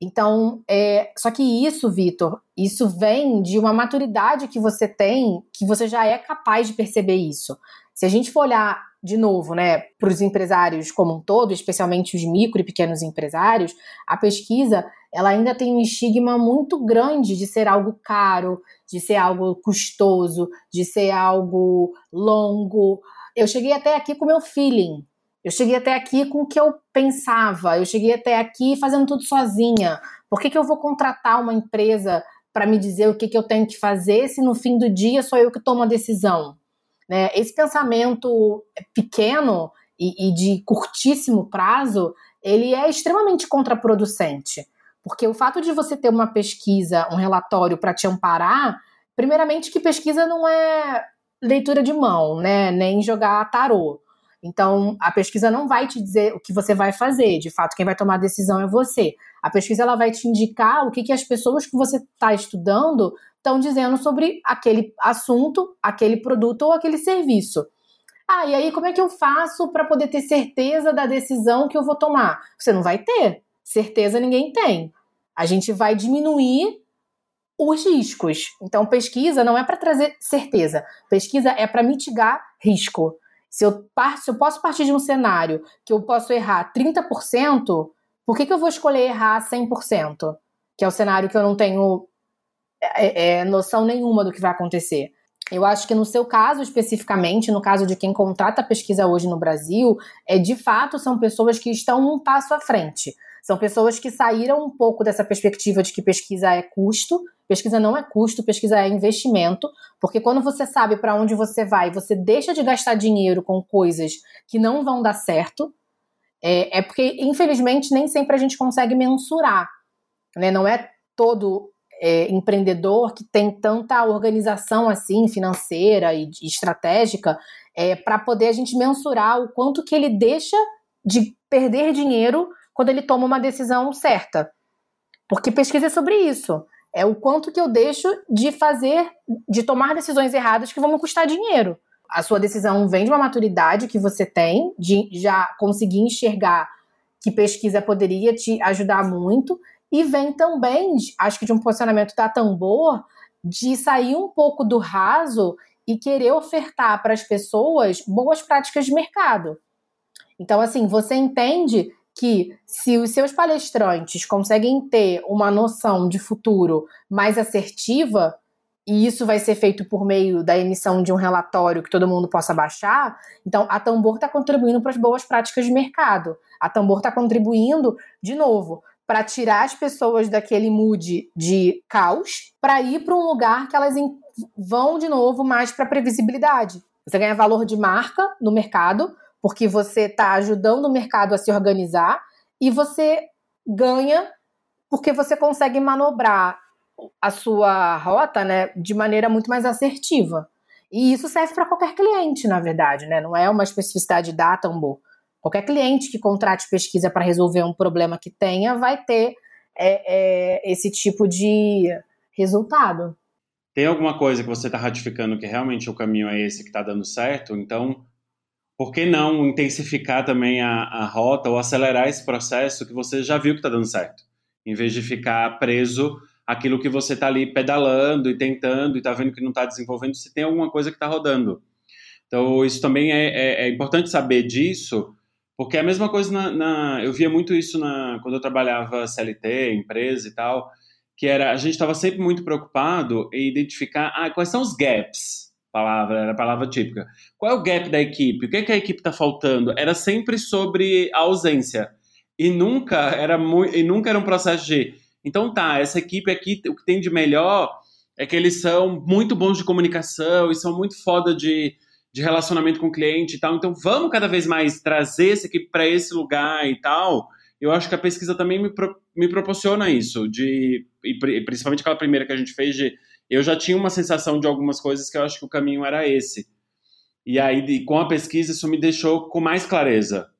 Então, é, só que isso, Vitor, isso vem de uma maturidade que você tem, que você já é capaz de perceber isso. Se a gente for olhar de novo, né, para os empresários como um todo, especialmente os micro e pequenos empresários, a pesquisa ela ainda tem um estigma muito grande de ser algo caro, de ser algo custoso, de ser algo longo. Eu cheguei até aqui com meu feeling, eu cheguei até aqui com o que eu pensava, eu cheguei até aqui fazendo tudo sozinha. Por que, que eu vou contratar uma empresa para me dizer o que, que eu tenho que fazer se no fim do dia sou eu que tomo a decisão? Né? Esse pensamento pequeno e, e de curtíssimo prazo, ele é extremamente contraproducente. Porque o fato de você ter uma pesquisa, um relatório para te amparar, primeiramente que pesquisa não é leitura de mão, né? Nem jogar tarô. Então, a pesquisa não vai te dizer o que você vai fazer. De fato, quem vai tomar a decisão é você. A pesquisa ela vai te indicar o que, que as pessoas que você está estudando estão dizendo sobre aquele assunto, aquele produto ou aquele serviço. Ah, e aí como é que eu faço para poder ter certeza da decisão que eu vou tomar? Você não vai ter. Certeza ninguém tem. A gente vai diminuir os riscos. Então, pesquisa não é para trazer certeza. Pesquisa é para mitigar risco. Se eu, par, se eu posso partir de um cenário que eu posso errar 30%, por que, que eu vou escolher errar 100%? Que é o cenário que eu não tenho é, é, noção nenhuma do que vai acontecer. Eu acho que no seu caso especificamente, no caso de quem contrata pesquisa hoje no Brasil, é de fato são pessoas que estão um passo à frente. São pessoas que saíram um pouco dessa perspectiva de que pesquisa é custo. Pesquisa não é custo, pesquisa é investimento, porque quando você sabe para onde você vai, você deixa de gastar dinheiro com coisas que não vão dar certo. É, é porque, infelizmente, nem sempre a gente consegue mensurar. Né? Não é todo é, empreendedor que tem tanta organização assim financeira e, e estratégica é, para poder a gente mensurar o quanto que ele deixa de perder dinheiro quando ele toma uma decisão certa. Porque pesquisa é sobre isso. É o quanto que eu deixo de fazer, de tomar decisões erradas que vão me custar dinheiro. a sua decisão vem de uma maturidade que você tem, de já conseguir enxergar que pesquisa poderia te ajudar muito, e vem também, acho que de um posicionamento da Tambor, de sair um pouco do raso e querer ofertar para as pessoas boas práticas de mercado. Então, assim, você entende que se os seus palestrantes conseguem ter uma noção de futuro mais assertiva, e isso vai ser feito por meio da emissão de um relatório que todo mundo possa baixar. Então, a Tambor está contribuindo para as boas práticas de mercado. A Tambor está contribuindo, de novo, para tirar as pessoas daquele mood de caos para ir para um lugar que elas vão de novo mais para previsibilidade. Você ganha valor de marca no mercado, porque você está ajudando o mercado a se organizar, e você ganha porque você consegue manobrar a sua rota, né, de maneira muito mais assertiva. E isso serve para qualquer cliente, na verdade, né? Não é uma especificidade da Tambor. Qualquer cliente que contrate pesquisa para resolver um problema que tenha vai ter é, é, esse tipo de resultado. Tem alguma coisa que você está ratificando que realmente o caminho é esse que está dando certo? Então, por que não intensificar também a, a rota ou acelerar esse processo que você já viu que está dando certo? Em vez de ficar preso aquilo que você está ali pedalando e tentando e está vendo que não está desenvolvendo, se tem alguma coisa que está rodando. Então, isso também é, é, é, importante saber disso, porque é a mesma coisa na, na, Eu via muito isso na, quando eu trabalhava CLT, empresa e tal, que era a gente estava sempre muito preocupado em identificar ah, quais são os gaps. Palavra, era a palavra típica. Qual é o gap da equipe? O que, é que a equipe está faltando? Era sempre sobre a ausência. E nunca era e nunca era um processo de então tá, essa equipe aqui, o que tem de melhor é que eles são muito bons de comunicação e são muito foda de, de relacionamento com o cliente e tal. Então vamos cada vez mais trazer essa equipe para esse lugar e tal. Eu acho que a pesquisa também me, pro, me proporciona isso, de, e principalmente aquela primeira que a gente fez, de eu já tinha uma sensação de algumas coisas que eu acho que o caminho era esse. E aí, com a pesquisa, isso me deixou com mais clareza.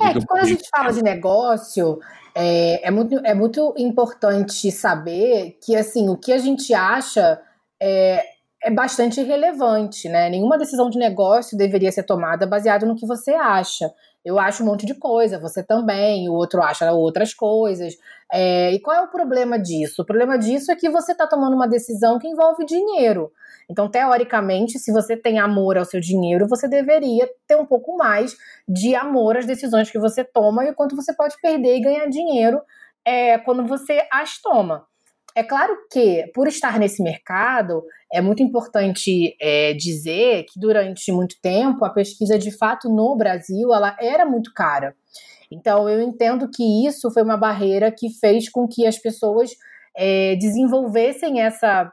É, que quando a gente fala de negócio, é, é, muito, é muito importante saber que, assim, o que a gente acha é, é bastante irrelevante, né? Nenhuma decisão de negócio deveria ser tomada baseada no que você acha. Eu acho um monte de coisa, você também, o outro acha outras coisas. É, e qual é o problema disso? O problema disso é que você está tomando uma decisão que envolve dinheiro. Então, teoricamente, se você tem amor ao seu dinheiro, você deveria ter um pouco mais de amor às decisões que você toma e o quanto você pode perder e ganhar dinheiro é, quando você as toma. É claro que, por estar nesse mercado, é muito importante é, dizer que durante muito tempo a pesquisa, de fato, no Brasil, ela era muito cara. Então, eu entendo que isso foi uma barreira que fez com que as pessoas é, desenvolvessem essa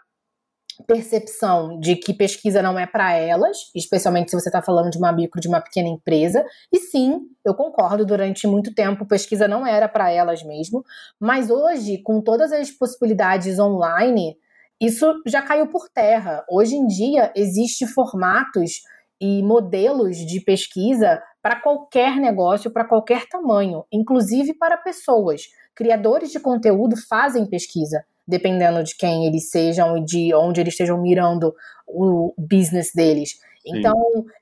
percepção de que pesquisa não é para elas, especialmente se você está falando de uma micro, de uma pequena empresa. E sim, eu concordo, durante muito tempo pesquisa não era para elas mesmo, mas hoje, com todas as possibilidades online, isso já caiu por terra. Hoje em dia, existem formatos e modelos de pesquisa para qualquer negócio, para qualquer tamanho, inclusive para pessoas. Criadores de conteúdo fazem pesquisa dependendo de quem eles sejam e de onde eles estejam mirando o business deles. Sim. Então,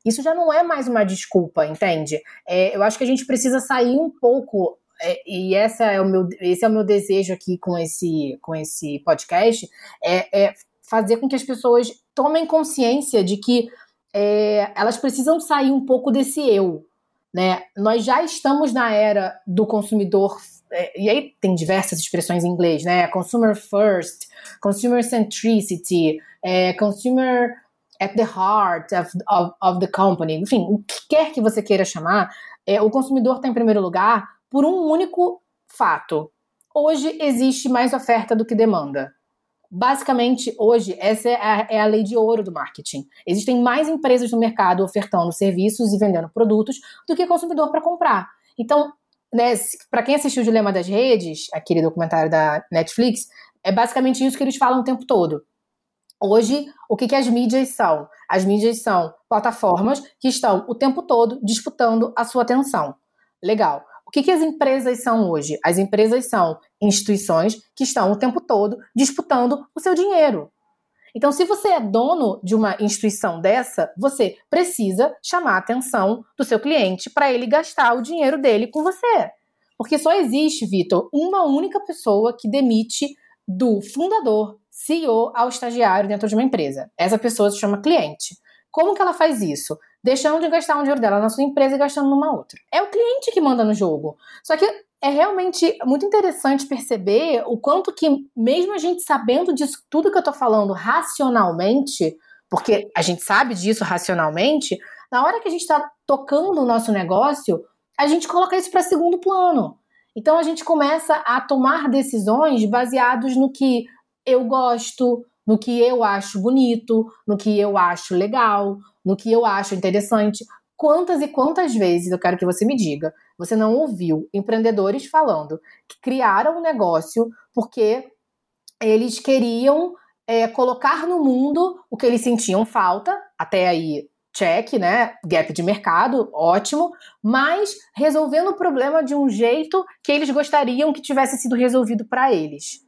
isso já não é mais uma desculpa, entende? É, eu acho que a gente precisa sair um pouco, é, e essa é o meu, esse é o meu desejo aqui com esse, com esse podcast, é, é fazer com que as pessoas tomem consciência de que é, elas precisam sair um pouco desse eu, né? Nós já estamos na era do consumidor, e aí tem diversas expressões em inglês, né? Consumer first, consumer centricity, é, consumer at the heart of, of, of, the company, enfim, o que quer que você queira chamar, é, o consumidor está em primeiro lugar por um único fato. Hoje existe mais oferta do que demanda. Basicamente, hoje, essa é a, é a, lei de ouro do marketing. Existem mais empresas no mercado ofertando serviços e vendendo produtos do que consumidor para comprar. Então, né, para quem assistiu o Dilema das Redes, aquele documentário da Netflix, é basicamente isso que eles falam o tempo todo. Hoje, o que, que as mídias são? As mídias são plataformas que estão o tempo todo disputando a sua atenção. Legal. O que, que as empresas são hoje? As empresas são instituições que estão o tempo todo disputando o seu dinheiro. Então, se você é dono de uma instituição dessa, você precisa chamar a atenção do seu cliente para ele gastar o dinheiro dele com você. Porque só existe, Vitor, uma única pessoa que demite do fundador, CEO, ao estagiário dentro de uma empresa. Essa pessoa se chama cliente. Como que ela faz isso? Deixando de gastar um dinheiro dela na sua empresa e gastando numa outra. É o cliente que manda no jogo. Só que é realmente muito interessante perceber o quanto que, mesmo a gente sabendo disso tudo que eu tô falando racionalmente, porque a gente sabe disso racionalmente, na hora que a gente está tocando o nosso negócio, a gente coloca isso para segundo plano. Então a gente começa a tomar decisões baseados no que eu gosto, no que eu acho bonito, no que eu acho legal, no que eu acho interessante. Quantas e quantas vezes eu quero que você me diga você não ouviu empreendedores falando que criaram um negócio porque eles queriam é, colocar no mundo o que eles sentiam falta, até aí check, né? Gap de mercado, ótimo, mas resolvendo o problema de um jeito que eles gostariam que tivesse sido resolvido para eles.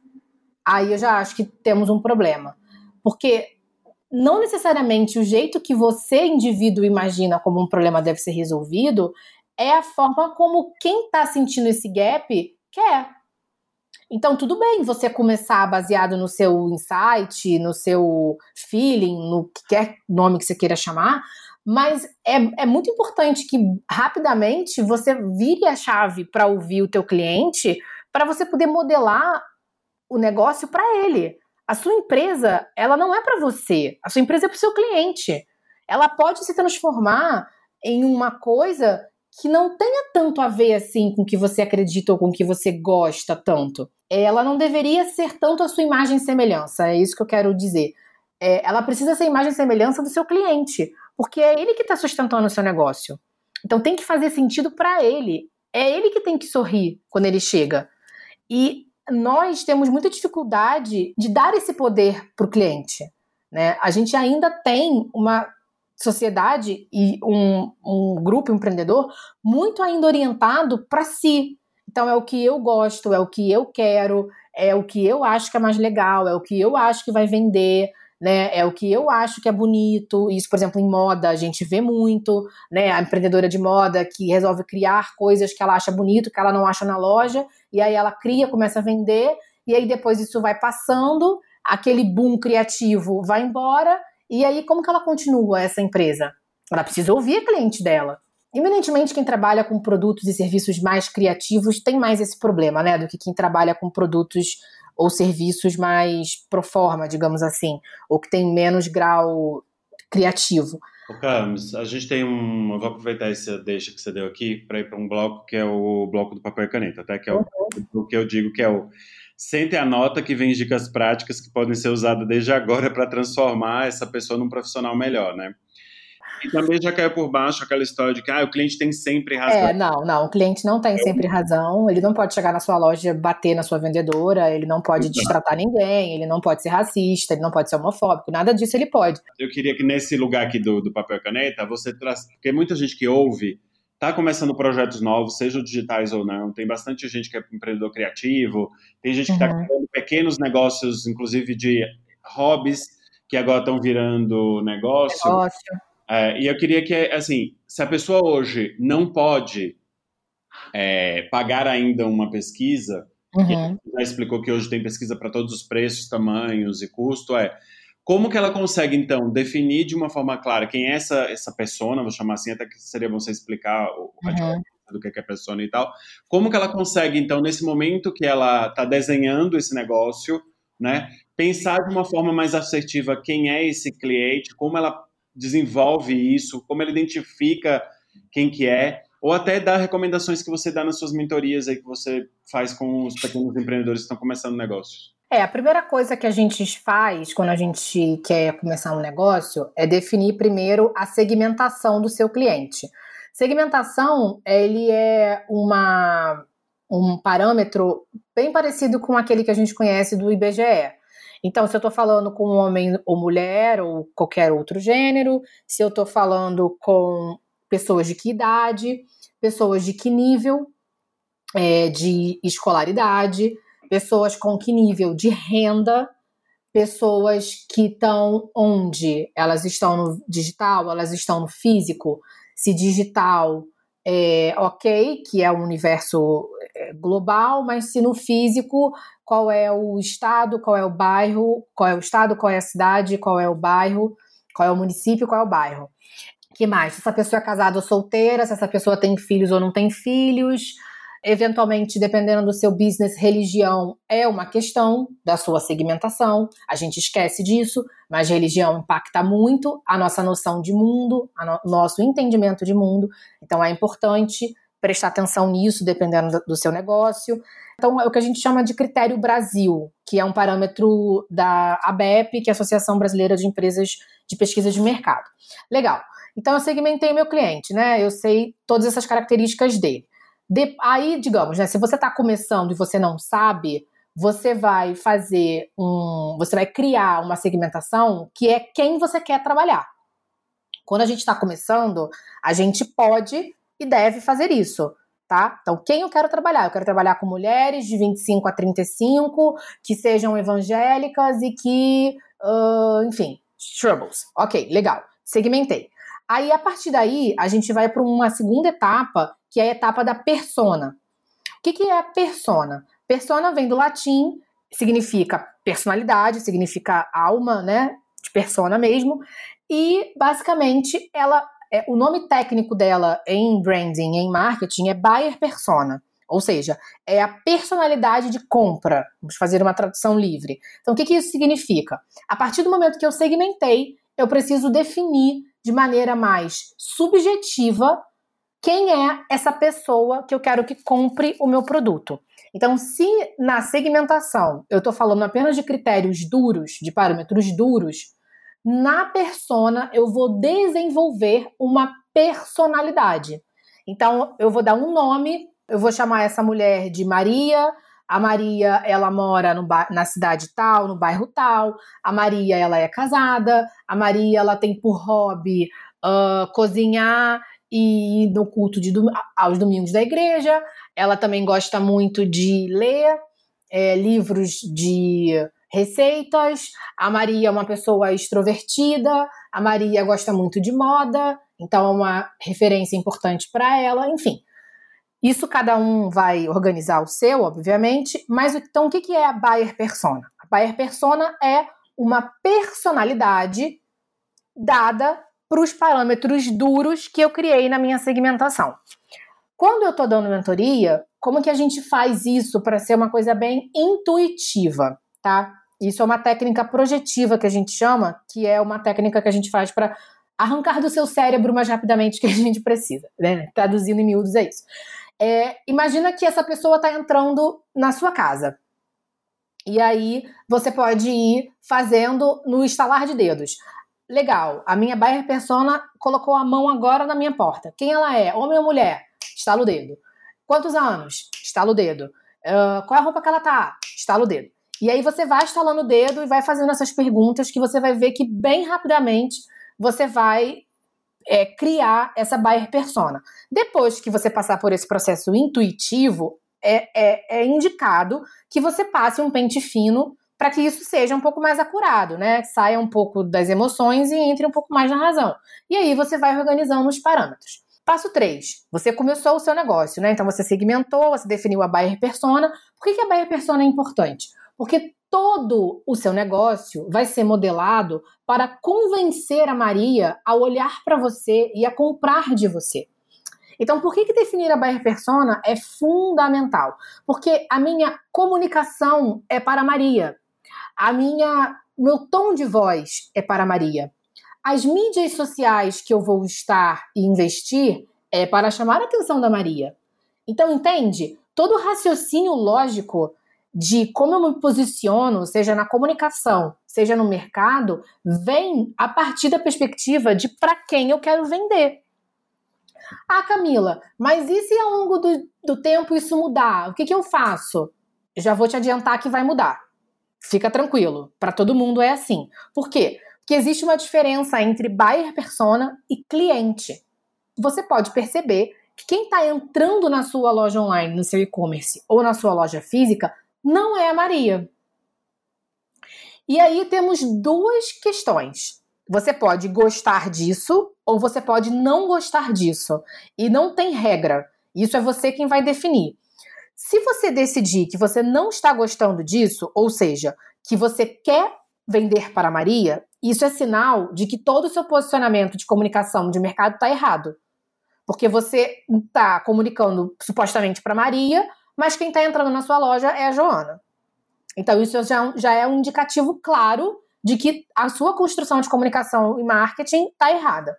Aí eu já acho que temos um problema. Porque não necessariamente o jeito que você, indivíduo, imagina como um problema deve ser resolvido é a forma como quem está sentindo esse gap quer. Então, tudo bem você começar baseado no seu insight, no seu feeling, no que quer nome que você queira chamar, mas é, é muito importante que rapidamente você vire a chave para ouvir o teu cliente, para você poder modelar o negócio para ele. A sua empresa, ela não é para você, a sua empresa é para o seu cliente. Ela pode se transformar em uma coisa que não tenha tanto a ver assim com o que você acredita ou com o que você gosta tanto. Ela não deveria ser tanto a sua imagem e semelhança, é isso que eu quero dizer. É, ela precisa ser imagem e semelhança do seu cliente, porque é ele que está sustentando o seu negócio. Então tem que fazer sentido para ele. É ele que tem que sorrir quando ele chega. E nós temos muita dificuldade de dar esse poder para o cliente. Né? A gente ainda tem uma sociedade e um, um grupo empreendedor muito ainda orientado para si. Então é o que eu gosto, é o que eu quero, é o que eu acho que é mais legal, é o que eu acho que vai vender, né? É o que eu acho que é bonito. Isso, por exemplo, em moda a gente vê muito, né? A empreendedora de moda que resolve criar coisas que ela acha bonito, que ela não acha na loja, e aí ela cria, começa a vender, e aí depois isso vai passando, aquele boom criativo vai embora e aí, como que ela continua essa empresa? Ela precisa ouvir a cliente dela. Eminentemente, quem trabalha com produtos e serviços mais criativos tem mais esse problema, né? Do que quem trabalha com produtos ou serviços mais pro forma, digamos assim, ou que tem menos grau criativo. Ô, a gente tem um. Eu vou aproveitar esse deixa que você deu aqui para ir para um bloco que é o bloco do papel e caneta, até que é o, uhum. o que eu digo que é o Sente a nota que vem dicas práticas que podem ser usadas desde agora para transformar essa pessoa num profissional melhor, né? E também já caiu por baixo aquela história de que ah, o cliente tem sempre razão. É, não, não, o cliente não tem sempre razão, ele não pode chegar na sua loja, bater na sua vendedora, ele não pode Exato. destratar ninguém, ele não pode ser racista, ele não pode ser homofóbico, nada disso ele pode. Eu queria que nesse lugar aqui do, do papel e caneta, você traz, porque muita gente que ouve está começando projetos novos, sejam digitais ou não. Tem bastante gente que é empreendedor criativo, tem gente que está uhum. criando pequenos negócios, inclusive de hobbies, que agora estão virando negócio. negócio. É, e eu queria que, assim, se a pessoa hoje não pode é, pagar ainda uma pesquisa, uhum. já explicou que hoje tem pesquisa para todos os preços, tamanhos e custo, é como que ela consegue, então, definir de uma forma clara quem é essa, essa persona, vou chamar assim, até que seria bom você explicar o, uhum. do que é, a persona e tal. Como que ela consegue, então, nesse momento que ela está desenhando esse negócio, né, pensar de uma forma mais assertiva quem é esse cliente, como ela desenvolve isso, como ela identifica quem que é, ou até dar recomendações que você dá nas suas mentorias aí que você faz com os pequenos empreendedores que estão começando negócios. É, a primeira coisa que a gente faz quando a gente quer começar um negócio é definir primeiro a segmentação do seu cliente. Segmentação, ele é uma, um parâmetro bem parecido com aquele que a gente conhece do IBGE. Então, se eu estou falando com homem ou mulher ou qualquer outro gênero, se eu estou falando com pessoas de que idade, pessoas de que nível é, de escolaridade, pessoas com que nível de renda, pessoas que estão onde? Elas estão no digital, elas estão no físico? Se digital é ok, que é um universo é, global, mas se no físico, qual é o estado, qual é o bairro, qual é o estado, qual é a cidade, qual é o bairro, qual é o município, qual é o bairro. que mais? Se essa pessoa é casada ou solteira, se essa pessoa tem filhos ou não tem filhos, Eventualmente, dependendo do seu business, religião é uma questão da sua segmentação. A gente esquece disso, mas religião impacta muito a nossa noção de mundo, o no nosso entendimento de mundo. Então é importante prestar atenção nisso, dependendo do seu negócio. Então, é o que a gente chama de critério Brasil, que é um parâmetro da ABEP, que é a Associação Brasileira de Empresas de Pesquisa de Mercado. Legal. Então, eu segmentei meu cliente, né? Eu sei todas essas características dele. De, aí, digamos, né, se você está começando e você não sabe, você vai fazer um. Você vai criar uma segmentação que é quem você quer trabalhar. Quando a gente está começando, a gente pode e deve fazer isso. Tá? Então, quem eu quero trabalhar? Eu quero trabalhar com mulheres de 25 a 35 que sejam evangélicas e que, uh, enfim, troubles. Ok, legal. Segmentei. Aí, a partir daí, a gente vai para uma segunda etapa, que é a etapa da persona. O que, que é a persona? Persona vem do latim, significa personalidade, significa alma, né? De persona mesmo. E, basicamente, ela é, o nome técnico dela em branding, em marketing, é buyer persona. Ou seja, é a personalidade de compra. Vamos fazer uma tradução livre. Então, o que, que isso significa? A partir do momento que eu segmentei, eu preciso definir de maneira mais subjetiva quem é essa pessoa que eu quero que compre o meu produto. Então, se na segmentação eu estou falando apenas de critérios duros, de parâmetros duros, na persona eu vou desenvolver uma personalidade. Então, eu vou dar um nome, eu vou chamar essa mulher de Maria, a Maria, ela mora no, na cidade tal, no bairro tal. A Maria, ela é casada. A Maria, ela tem por hobby uh, cozinhar e ir no culto de, aos domingos da igreja. Ela também gosta muito de ler é, livros de receitas. A Maria é uma pessoa extrovertida. A Maria gosta muito de moda, então é uma referência importante para ela. Enfim, isso cada um vai organizar o seu, obviamente, mas então o que é a buyer persona? A buyer persona é uma personalidade dada para os parâmetros duros que eu criei na minha segmentação. Quando eu estou dando mentoria, como que a gente faz isso para ser uma coisa bem intuitiva, tá? Isso é uma técnica projetiva que a gente chama, que é uma técnica que a gente faz para arrancar do seu cérebro mais rapidamente que a gente precisa, né? Traduzindo em miúdos é isso. É, imagina que essa pessoa está entrando na sua casa. E aí você pode ir fazendo no estalar de dedos. Legal, a minha buyer persona colocou a mão agora na minha porta. Quem ela é? Homem ou mulher? Estala o dedo. Quantos anos? Estala o dedo. Uh, qual é a roupa que ela tá? Estala o dedo. E aí você vai estalando o dedo e vai fazendo essas perguntas que você vai ver que bem rapidamente você vai é, criar essa buyer persona. Depois que você passar por esse processo intuitivo, é, é, é indicado que você passe um pente fino para que isso seja um pouco mais acurado, né? Saia um pouco das emoções e entre um pouco mais na razão. E aí você vai organizando os parâmetros. Passo 3. Você começou o seu negócio, né? Então você segmentou, você definiu a buyer persona. Por que, que a buyer persona é importante? Porque todo o seu negócio vai ser modelado para convencer a Maria a olhar para você e a comprar de você. Então, por que, que definir a buyer persona é fundamental? Porque a minha comunicação é para a Maria. A minha meu tom de voz é para a Maria. As mídias sociais que eu vou estar e investir é para chamar a atenção da Maria. Então, entende? Todo raciocínio lógico de como eu me posiciono, seja na comunicação, seja no mercado, vem a partir da perspectiva de para quem eu quero vender. Ah, Camila, mas e se ao longo do, do tempo isso mudar? O que, que eu faço? Já vou te adiantar que vai mudar. Fica tranquilo, para todo mundo é assim. Por quê? Porque existe uma diferença entre buyer persona e cliente. Você pode perceber que quem está entrando na sua loja online, no seu e-commerce ou na sua loja física, não é a Maria. E aí temos duas questões. Você pode gostar disso ou você pode não gostar disso. E não tem regra. Isso é você quem vai definir. Se você decidir que você não está gostando disso, ou seja, que você quer vender para Maria, isso é sinal de que todo o seu posicionamento de comunicação de mercado está errado. Porque você está comunicando supostamente para Maria, mas quem está entrando na sua loja é a Joana. Então, isso já, já é um indicativo claro de que a sua construção de comunicação e marketing está errada.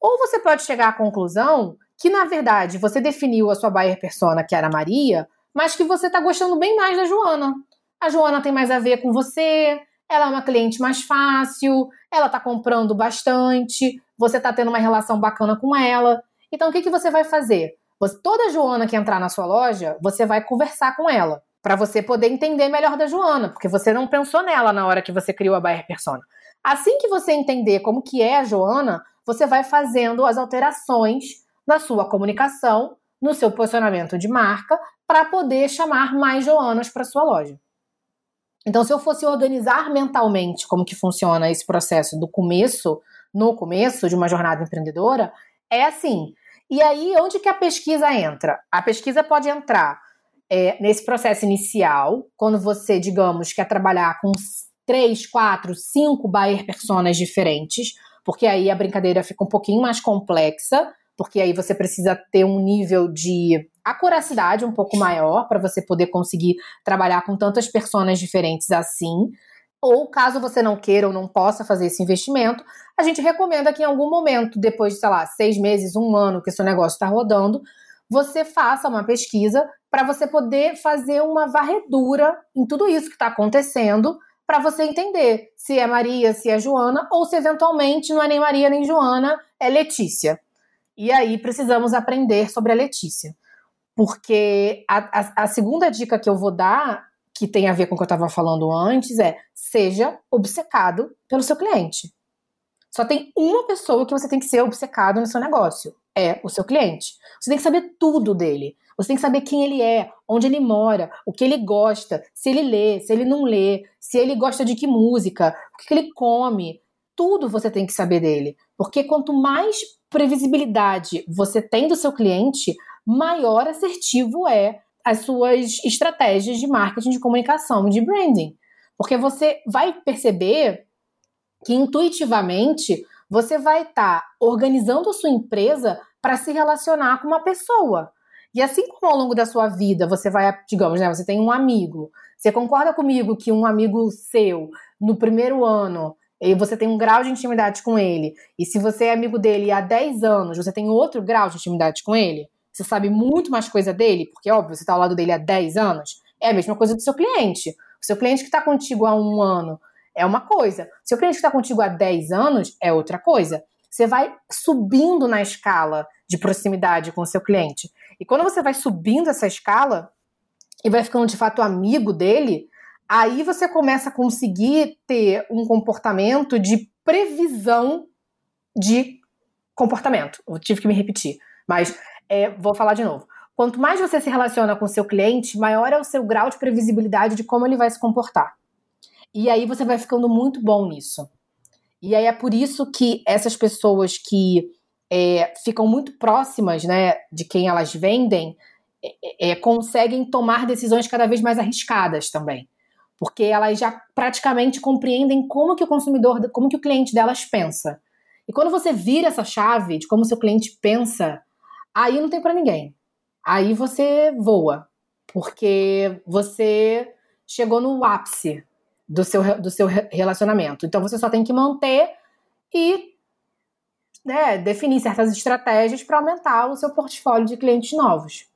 Ou você pode chegar à conclusão que, na verdade, você definiu a sua buyer persona, que era a Maria, mas que você está gostando bem mais da Joana. A Joana tem mais a ver com você, ela é uma cliente mais fácil, ela está comprando bastante, você está tendo uma relação bacana com ela. Então, o que, que você vai fazer? Você, toda Joana que entrar na sua loja, você vai conversar com ela para você poder entender melhor da Joana, porque você não pensou nela na hora que você criou a buyer persona. Assim que você entender como que é a Joana, você vai fazendo as alterações na sua comunicação, no seu posicionamento de marca, para poder chamar mais Joanas para sua loja. Então, se eu fosse organizar mentalmente como que funciona esse processo do começo, no começo de uma jornada empreendedora, é assim. E aí, onde que a pesquisa entra? A pesquisa pode entrar é, nesse processo inicial, quando você, digamos, quer trabalhar com três, quatro, cinco buyer personas diferentes, porque aí a brincadeira fica um pouquinho mais complexa, porque aí você precisa ter um nível de acuracidade um pouco maior para você poder conseguir trabalhar com tantas personas diferentes assim. Ou caso você não queira ou não possa fazer esse investimento, a gente recomenda que em algum momento, depois de, sei lá, seis meses, um ano que seu negócio está rodando, você faça uma pesquisa para você poder fazer uma varredura em tudo isso que está acontecendo, para você entender se é Maria, se é Joana, ou se eventualmente não é nem Maria nem Joana, é Letícia. E aí precisamos aprender sobre a Letícia. Porque a, a, a segunda dica que eu vou dar, que tem a ver com o que eu estava falando antes, é seja obcecado pelo seu cliente. Só tem uma pessoa que você tem que ser obcecado no seu negócio é o seu cliente. Você tem que saber tudo dele. Você tem que saber quem ele é, onde ele mora, o que ele gosta, se ele lê, se ele não lê, se ele gosta de que música, o que ele come. Tudo você tem que saber dele. Porque quanto mais previsibilidade você tem do seu cliente, maior assertivo é as suas estratégias de marketing, de comunicação, de branding. Porque você vai perceber que intuitivamente você vai estar tá organizando a sua empresa para se relacionar com uma pessoa. E assim como ao longo da sua vida você vai, digamos, né, você tem um amigo, você concorda comigo que um amigo seu, no primeiro ano, e você tem um grau de intimidade com ele, e se você é amigo dele há 10 anos, você tem outro grau de intimidade com ele, você sabe muito mais coisa dele, porque óbvio, você está ao lado dele há 10 anos, é a mesma coisa do seu cliente. O seu cliente que está contigo há um ano é uma coisa. O cliente está contigo há 10 anos, é outra coisa. Você vai subindo na escala de proximidade com o seu cliente. E quando você vai subindo essa escala e vai ficando de fato amigo dele, aí você começa a conseguir ter um comportamento de previsão de comportamento. Eu tive que me repetir, mas é, vou falar de novo. Quanto mais você se relaciona com o seu cliente, maior é o seu grau de previsibilidade de como ele vai se comportar. E aí você vai ficando muito bom nisso. E aí é por isso que essas pessoas que é, ficam muito próximas né, de quem elas vendem é, é, conseguem tomar decisões cada vez mais arriscadas também. Porque elas já praticamente compreendem como que o consumidor, como que o cliente delas pensa. E quando você vira essa chave de como seu cliente pensa, aí não tem para ninguém. Aí você voa, porque você chegou no ápice do seu, do seu relacionamento. Então você só tem que manter e né, definir certas estratégias para aumentar o seu portfólio de clientes novos.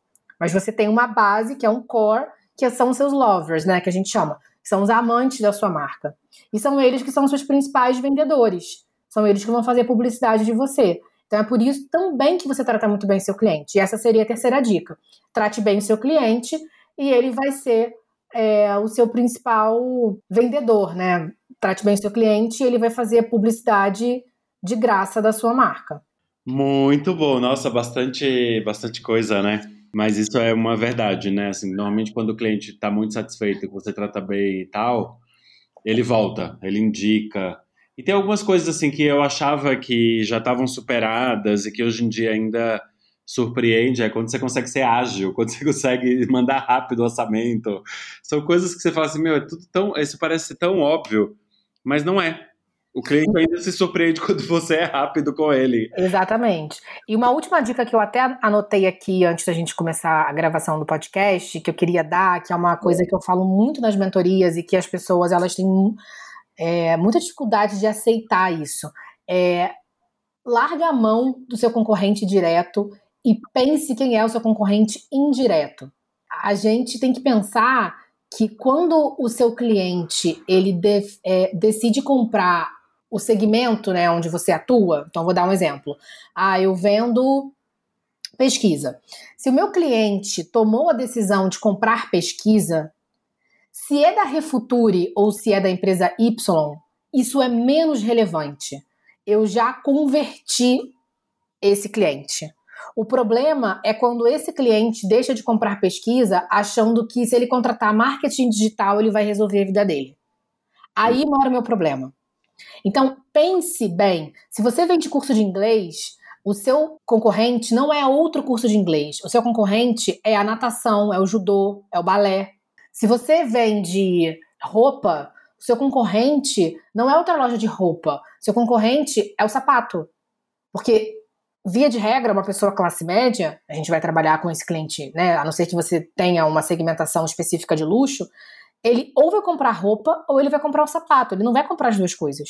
Mas você tem uma base, que é um core, que são os seus lovers, né, que a gente chama, que são os amantes da sua marca. E são eles que são os seus principais vendedores. São eles que vão fazer publicidade de você. Então é por isso também que você trata muito bem seu cliente. E essa seria a terceira dica. Trate bem o seu cliente e ele vai ser é o seu principal vendedor, né? Trate bem o seu cliente e ele vai fazer a publicidade de graça da sua marca. Muito bom, nossa, bastante, bastante coisa, né? Mas isso é uma verdade, né? Assim, normalmente quando o cliente está muito satisfeito, que você trata bem e tal, ele volta, ele indica. E tem algumas coisas assim que eu achava que já estavam superadas e que hoje em dia ainda surpreende é quando você consegue ser ágil, [LAUGHS] quando você consegue mandar rápido o orçamento. São coisas que você fala assim, meu, é tudo tão, isso parece tão óbvio, mas não é. O cliente ainda se surpreende [LAUGHS] quando você é rápido com ele. Exatamente. E uma última dica que eu até anotei aqui antes da gente começar a gravação do podcast, que eu queria dar, que é uma coisa que eu falo muito nas mentorias e que as pessoas elas têm é, muita dificuldade de aceitar isso. É, larga a mão do seu concorrente direto e pense quem é o seu concorrente indireto. A gente tem que pensar que quando o seu cliente ele de, é, decide comprar o segmento né, onde você atua, então vou dar um exemplo. Ah, eu vendo pesquisa. Se o meu cliente tomou a decisão de comprar pesquisa, se é da Refuture ou se é da empresa Y, isso é menos relevante. Eu já converti esse cliente. O problema é quando esse cliente deixa de comprar pesquisa achando que se ele contratar marketing digital ele vai resolver a vida dele. Aí mora o meu problema. Então, pense bem. Se você vende curso de inglês, o seu concorrente não é outro curso de inglês. O seu concorrente é a natação, é o judô, é o balé. Se você vende roupa, seu concorrente não é outra loja de roupa. Seu concorrente é o sapato. Porque, via de regra, uma pessoa classe média, a gente vai trabalhar com esse cliente, né? A não ser que você tenha uma segmentação específica de luxo, ele ou vai comprar roupa ou ele vai comprar o sapato. Ele não vai comprar as duas coisas.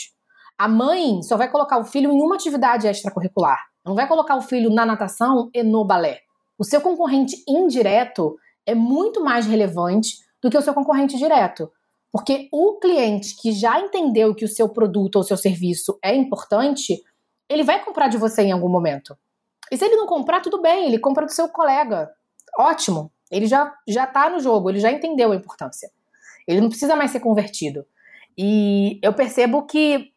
A mãe só vai colocar o filho em uma atividade extracurricular. Não vai colocar o filho na natação e no balé. O seu concorrente indireto é muito mais relevante do que o seu concorrente direto. Porque o cliente que já entendeu que o seu produto ou seu serviço é importante, ele vai comprar de você em algum momento. E se ele não comprar, tudo bem, ele compra do seu colega. Ótimo. Ele já já tá no jogo, ele já entendeu a importância. Ele não precisa mais ser convertido. E eu percebo que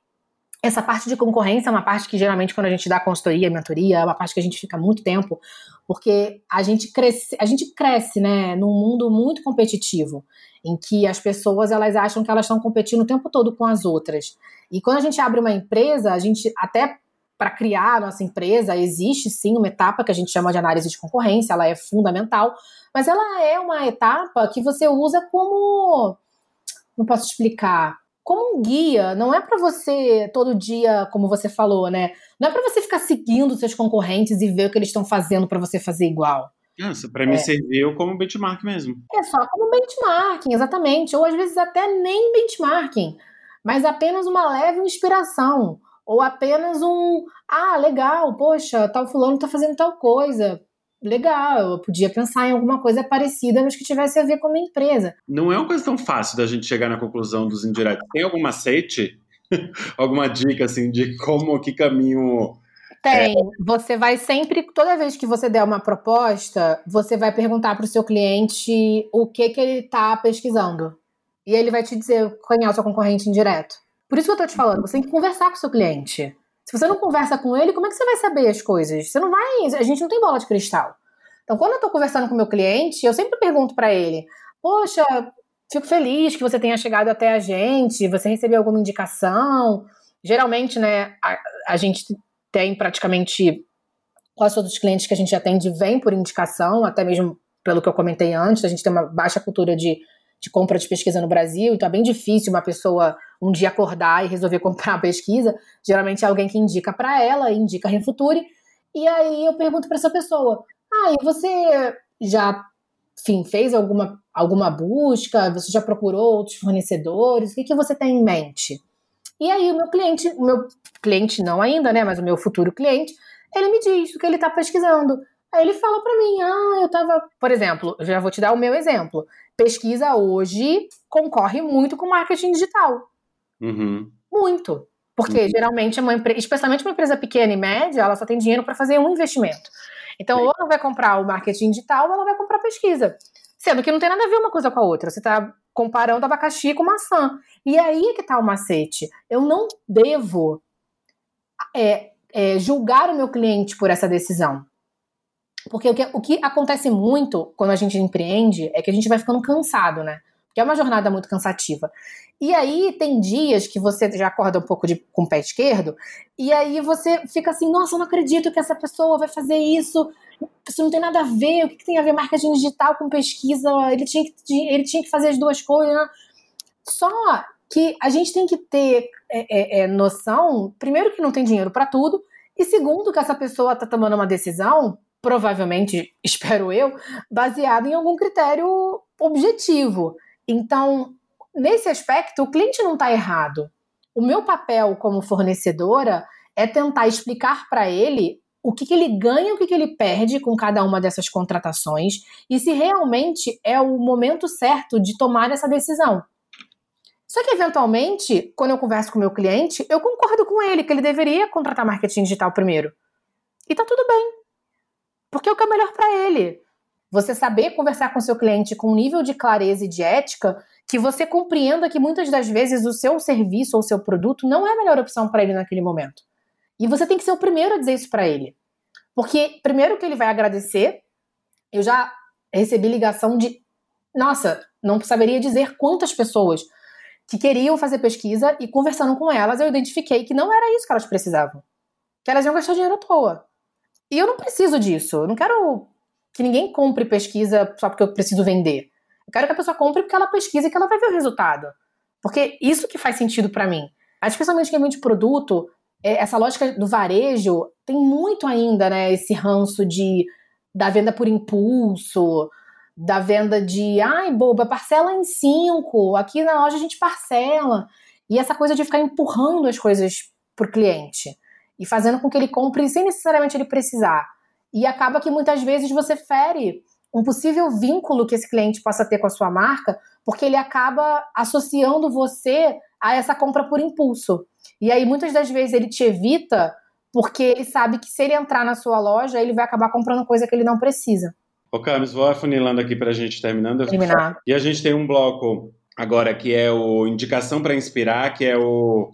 essa parte de concorrência é uma parte que geralmente quando a gente dá consultoria, mentoria, é uma parte que a gente fica muito tempo, porque a gente cresce, a gente cresce, né, num mundo muito competitivo, em que as pessoas elas acham que elas estão competindo o tempo todo com as outras. E quando a gente abre uma empresa, a gente até para criar a nossa empresa, existe sim uma etapa que a gente chama de análise de concorrência, ela é fundamental, mas ela é uma etapa que você usa como. Não posso explicar. Como um guia, não é para você todo dia, como você falou, né? Não é para você ficar seguindo seus concorrentes e ver o que eles estão fazendo para você fazer igual. Isso, para é. me serviu como benchmark mesmo. É só como benchmarking, exatamente. Ou às vezes até nem benchmarking, mas apenas uma leve inspiração ou apenas um, ah, legal, poxa, tal fulano tá fazendo tal coisa. Legal, eu podia pensar em alguma coisa parecida, mas que tivesse a ver com a minha empresa. Não é uma coisa tão fácil da gente chegar na conclusão dos indiretos. Tem algum macete? [LAUGHS] alguma dica, assim, de como, que caminho tem. É. Você vai sempre, toda vez que você der uma proposta, você vai perguntar para o seu cliente o que, que ele está pesquisando. E ele vai te dizer quem é o seu concorrente indireto. Por isso que eu tô te falando, você tem que conversar com o seu cliente. Se você não conversa com ele, como é que você vai saber as coisas? Você não vai. A gente não tem bola de cristal. Então, quando eu tô conversando com meu cliente, eu sempre pergunto para ele: Poxa, fico feliz que você tenha chegado até a gente, você recebeu alguma indicação. Geralmente, né, a, a gente tem praticamente quase todos os clientes que a gente atende vêm por indicação, até mesmo pelo que eu comentei antes, a gente tem uma baixa cultura de de compra de pesquisa no Brasil, então é bem difícil uma pessoa um dia acordar e resolver [LAUGHS] comprar a pesquisa. Geralmente é alguém que indica para ela, indica a Refuture, e aí eu pergunto para essa pessoa: "Ah, e você já, enfim, fez alguma alguma busca? Você já procurou outros fornecedores? O que, que você tem em mente?" E aí o meu cliente, o meu cliente não ainda, né, mas o meu futuro cliente, ele me diz o que ele está pesquisando. Aí ele fala para mim, ah, eu tava, por exemplo, já vou te dar o meu exemplo. Pesquisa hoje concorre muito com marketing digital. Uhum. Muito. Porque uhum. geralmente uma empresa, especialmente uma empresa pequena e média, ela só tem dinheiro para fazer um investimento. Então, Sim. ou ela vai comprar o marketing digital, ou ela vai comprar pesquisa. Sendo que não tem nada a ver uma coisa com a outra. Você está comparando abacaxi com maçã. E aí é que está o macete. Eu não devo é, é, julgar o meu cliente por essa decisão. Porque o que, o que acontece muito quando a gente empreende é que a gente vai ficando cansado, né? que é uma jornada muito cansativa. E aí tem dias que você já acorda um pouco de, com o pé esquerdo, e aí você fica assim, nossa, eu não acredito que essa pessoa vai fazer isso, isso não tem nada a ver, o que, que tem a ver marketing digital com pesquisa, ele tinha que, ele tinha que fazer as duas coisas. Né? Só que a gente tem que ter é, é, é noção, primeiro que não tem dinheiro para tudo, e segundo que essa pessoa está tomando uma decisão, provavelmente, [LAUGHS] espero eu, baseada em algum critério objetivo. Então, nesse aspecto, o cliente não está errado. O meu papel como fornecedora é tentar explicar para ele o que, que, ele ganha, o que, que ele perde com cada uma dessas contratações e se realmente é o momento certo de tomar essa decisão. Só que, eventualmente, quando eu converso com o meu cliente, eu concordo com ele que ele deveria contratar marketing digital primeiro. E tá tudo bem. Porque é o que é melhor para ele. Você saber conversar com seu cliente com um nível de clareza e de ética que você compreenda que muitas das vezes o seu serviço ou seu produto não é a melhor opção para ele naquele momento. E você tem que ser o primeiro a dizer isso para ele. Porque, primeiro, que ele vai agradecer. Eu já recebi ligação de. Nossa, não saberia dizer quantas pessoas que queriam fazer pesquisa e conversando com elas, eu identifiquei que não era isso que elas precisavam. Que elas iam gastar dinheiro à toa. E eu não preciso disso. Eu não quero que ninguém compre pesquisa só porque eu preciso vender. Eu quero que a pessoa compre porque ela pesquisa e que ela vai ver o resultado. Porque isso que faz sentido para mim. Especialmente quem vende produto, é, essa lógica do varejo tem muito ainda, né, esse ranço de da venda por impulso, da venda de, ai, boba, parcela em cinco, aqui na loja a gente parcela. E essa coisa de ficar empurrando as coisas pro cliente e fazendo com que ele compre sem necessariamente ele precisar. E acaba que muitas vezes você fere um possível vínculo que esse cliente possa ter com a sua marca, porque ele acaba associando você a essa compra por impulso. E aí muitas das vezes ele te evita porque ele sabe que se ele entrar na sua loja, ele vai acabar comprando coisa que ele não precisa. Ô, Carlos, vou afunilando aqui para a gente terminando. Terminar. E a gente tem um bloco agora que é o Indicação para Inspirar, que é o.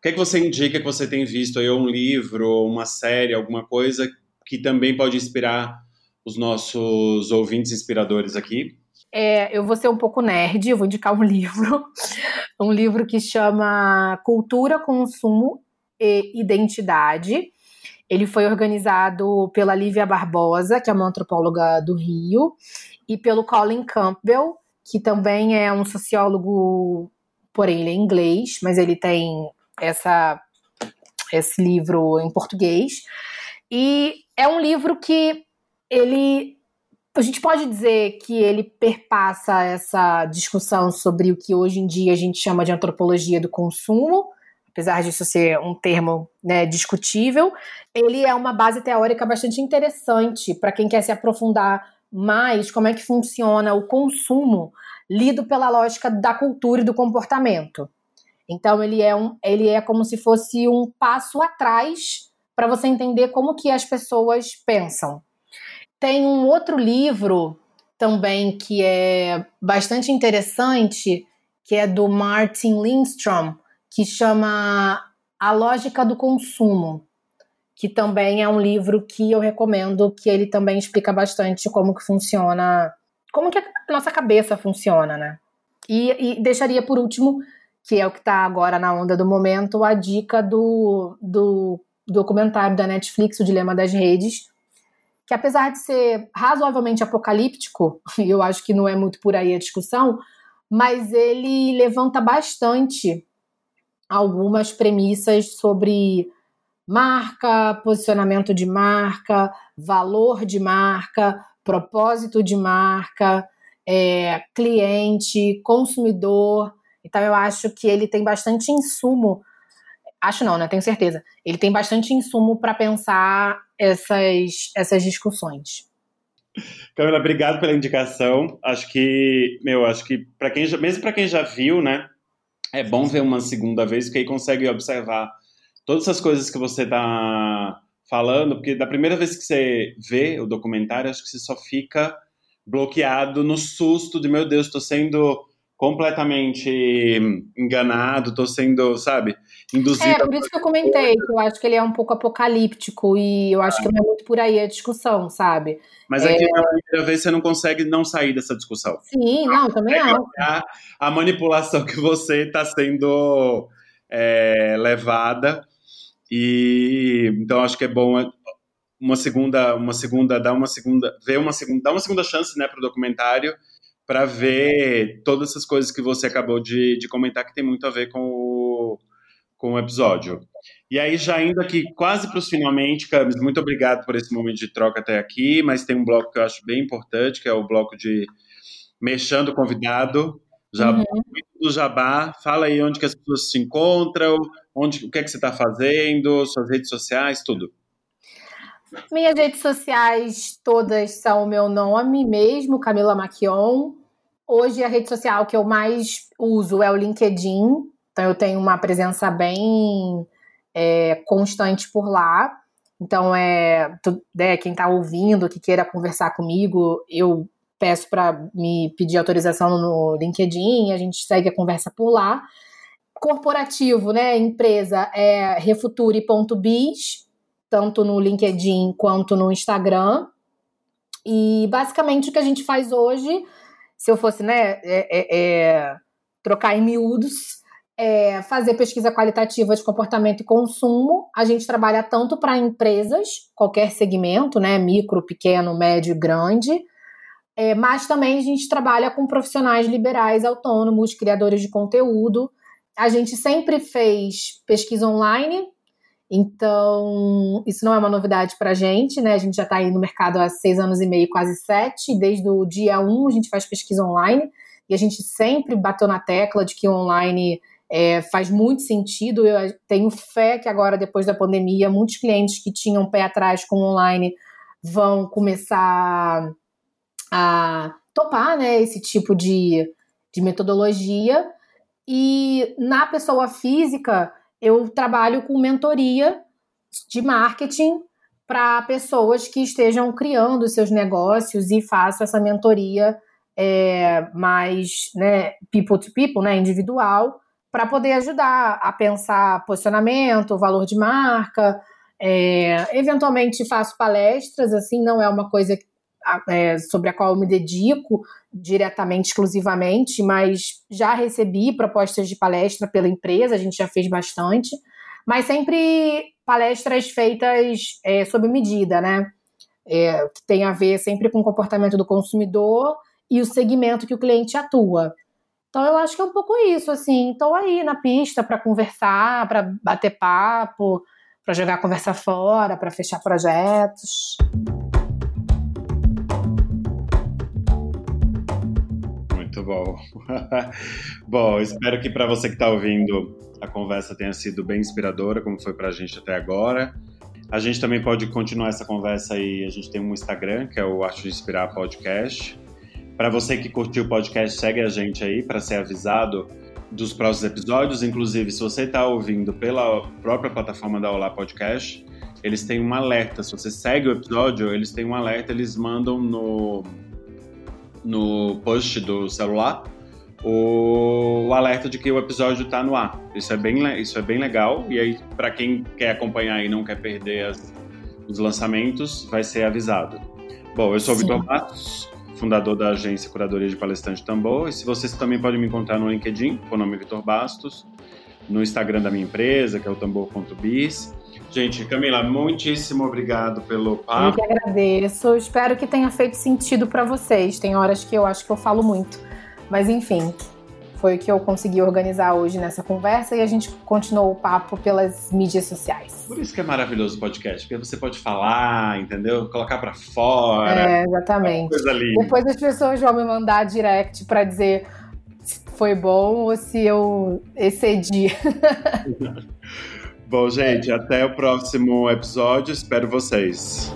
O que é que você indica que você tem visto aí, um livro, uma série, alguma coisa que também pode inspirar os nossos ouvintes inspiradores aqui? É, eu vou ser um pouco nerd, vou indicar um [LAUGHS] livro, um livro que chama Cultura, Consumo e Identidade. Ele foi organizado pela Lívia Barbosa, que é uma antropóloga do Rio, e pelo Colin Campbell, que também é um sociólogo, porém ele é inglês, mas ele tem essa, esse livro em português. E é um livro que ele a gente pode dizer que ele perpassa essa discussão sobre o que hoje em dia a gente chama de antropologia do consumo, apesar disso ser um termo né, discutível. Ele é uma base teórica bastante interessante para quem quer se aprofundar mais como é que funciona o consumo lido pela lógica da cultura e do comportamento. Então ele é, um, ele é como se fosse um passo atrás para você entender como que as pessoas pensam. Tem um outro livro também que é bastante interessante, que é do Martin Lindstrom, que chama A Lógica do Consumo, que também é um livro que eu recomendo, que ele também explica bastante como que funciona, como que a nossa cabeça funciona, né? E, e deixaria por último, que é o que está agora na onda do momento, a dica do, do documentário da Netflix, O Dilema das Redes, que apesar de ser razoavelmente apocalíptico, [LAUGHS] eu acho que não é muito por aí a discussão, mas ele levanta bastante algumas premissas sobre marca, posicionamento de marca, valor de marca, propósito de marca, é, cliente, consumidor. Então eu acho que ele tem bastante insumo Acho não, né? Tenho certeza. Ele tem bastante insumo para pensar essas, essas discussões. Camila, obrigado pela indicação. Acho que, meu, acho que para quem já, mesmo para quem já viu, né, é bom ver uma segunda vez, porque aí consegue observar todas essas coisas que você está falando, porque da primeira vez que você vê o documentário, acho que você só fica bloqueado no susto de, meu Deus, estou sendo completamente enganado, estou sendo, sabe? induzido. É, por isso que eu comentei, que eu acho que ele é um pouco apocalíptico e eu acho ah. que não é muito por aí a discussão, sabe? Mas aqui é... na primeira vez você não consegue não sair dessa discussão. Sim, não, também é acho. A, a manipulação que você está sendo é, levada e então acho que é bom uma segunda, uma segunda, dar uma segunda, ver uma segunda, dar uma segunda chance, né, para o documentário, para ver todas essas coisas que você acabou de, de comentar que tem muito a ver com o, com o episódio. E aí, já indo aqui quase para os finalmente, Camis, muito obrigado por esse momento de troca até aqui, mas tem um bloco que eu acho bem importante, que é o bloco de Mexendo Convidado, já uhum. do Jabá, fala aí onde que as pessoas se encontram, onde, o que é que você está fazendo, suas redes sociais, tudo. Minhas redes sociais todas são o meu nome mesmo, Camila Maquion. Hoje a rede social que eu mais uso é o LinkedIn, então eu tenho uma presença bem é, constante por lá. Então, é, tu, né, quem está ouvindo, que queira conversar comigo, eu peço para me pedir autorização no LinkedIn, a gente segue a conversa por lá. Corporativo, né, empresa, é refuture.biz, tanto no LinkedIn quanto no Instagram. E basicamente o que a gente faz hoje, se eu fosse né, é, é, é trocar em miúdos, é fazer pesquisa qualitativa de comportamento e consumo. A gente trabalha tanto para empresas, qualquer segmento, né, micro, pequeno, médio, grande, é, mas também a gente trabalha com profissionais liberais, autônomos, criadores de conteúdo. A gente sempre fez pesquisa online, então, isso não é uma novidade para a gente, né? A gente já está aí no mercado há seis anos e meio, quase sete. Desde o dia um, a gente faz pesquisa online e a gente sempre bateu na tecla de que online é, faz muito sentido. Eu tenho fé que agora, depois da pandemia, muitos clientes que tinham pé atrás com online vão começar a topar né, esse tipo de, de metodologia. E na pessoa física, eu trabalho com mentoria de marketing para pessoas que estejam criando seus negócios e faço essa mentoria é, mais né, people to people, né, individual, para poder ajudar a pensar posicionamento, valor de marca. É, eventualmente faço palestras, assim, não é uma coisa é, sobre a qual eu me dedico diretamente, exclusivamente, mas já recebi propostas de palestra pela empresa, a gente já fez bastante, mas sempre palestras feitas é, sob medida, né? É, que tem a ver sempre com o comportamento do consumidor e o segmento que o cliente atua. Então eu acho que é um pouco isso, assim. Estou aí na pista para conversar, para bater papo, para jogar conversa fora, para fechar projetos. Muito bom. [LAUGHS] bom, espero que para você que está ouvindo a conversa tenha sido bem inspiradora, como foi para a gente até agora. A gente também pode continuar essa conversa aí. A gente tem um Instagram, que é o Arte de Inspirar Podcast. Para você que curtiu o podcast, segue a gente aí para ser avisado dos próximos episódios. Inclusive, se você está ouvindo pela própria plataforma da Olá Podcast, eles têm um alerta. Se você segue o episódio, eles têm um alerta, eles mandam no, no post do celular o, alerta de que o episódio está no ar. Isso é bem, isso é bem legal. E aí, para quem quer acompanhar e não quer perder as, os lançamentos, vai ser avisado. Bom, eu sou o Vitor Matos fundador da agência Curadoria de Palestrante Tambor. E se vocês também podem me encontrar no LinkedIn, com o nome Vitor Bastos, no Instagram da minha empresa, que é o tambor.biz. Gente, Camila, muitíssimo obrigado pelo papo. Eu que agradeço. Espero que tenha feito sentido para vocês. Tem horas que eu acho que eu falo muito. Mas enfim, foi o que eu consegui organizar hoje nessa conversa e a gente continuou o papo pelas mídias sociais. Por isso que é maravilhoso o podcast, porque você pode falar, entendeu? Colocar para fora. É, exatamente. Coisa linda. Depois as pessoas vão me mandar direct para dizer se foi bom ou se eu excedi. [LAUGHS] bom, gente, até o próximo episódio. Espero vocês.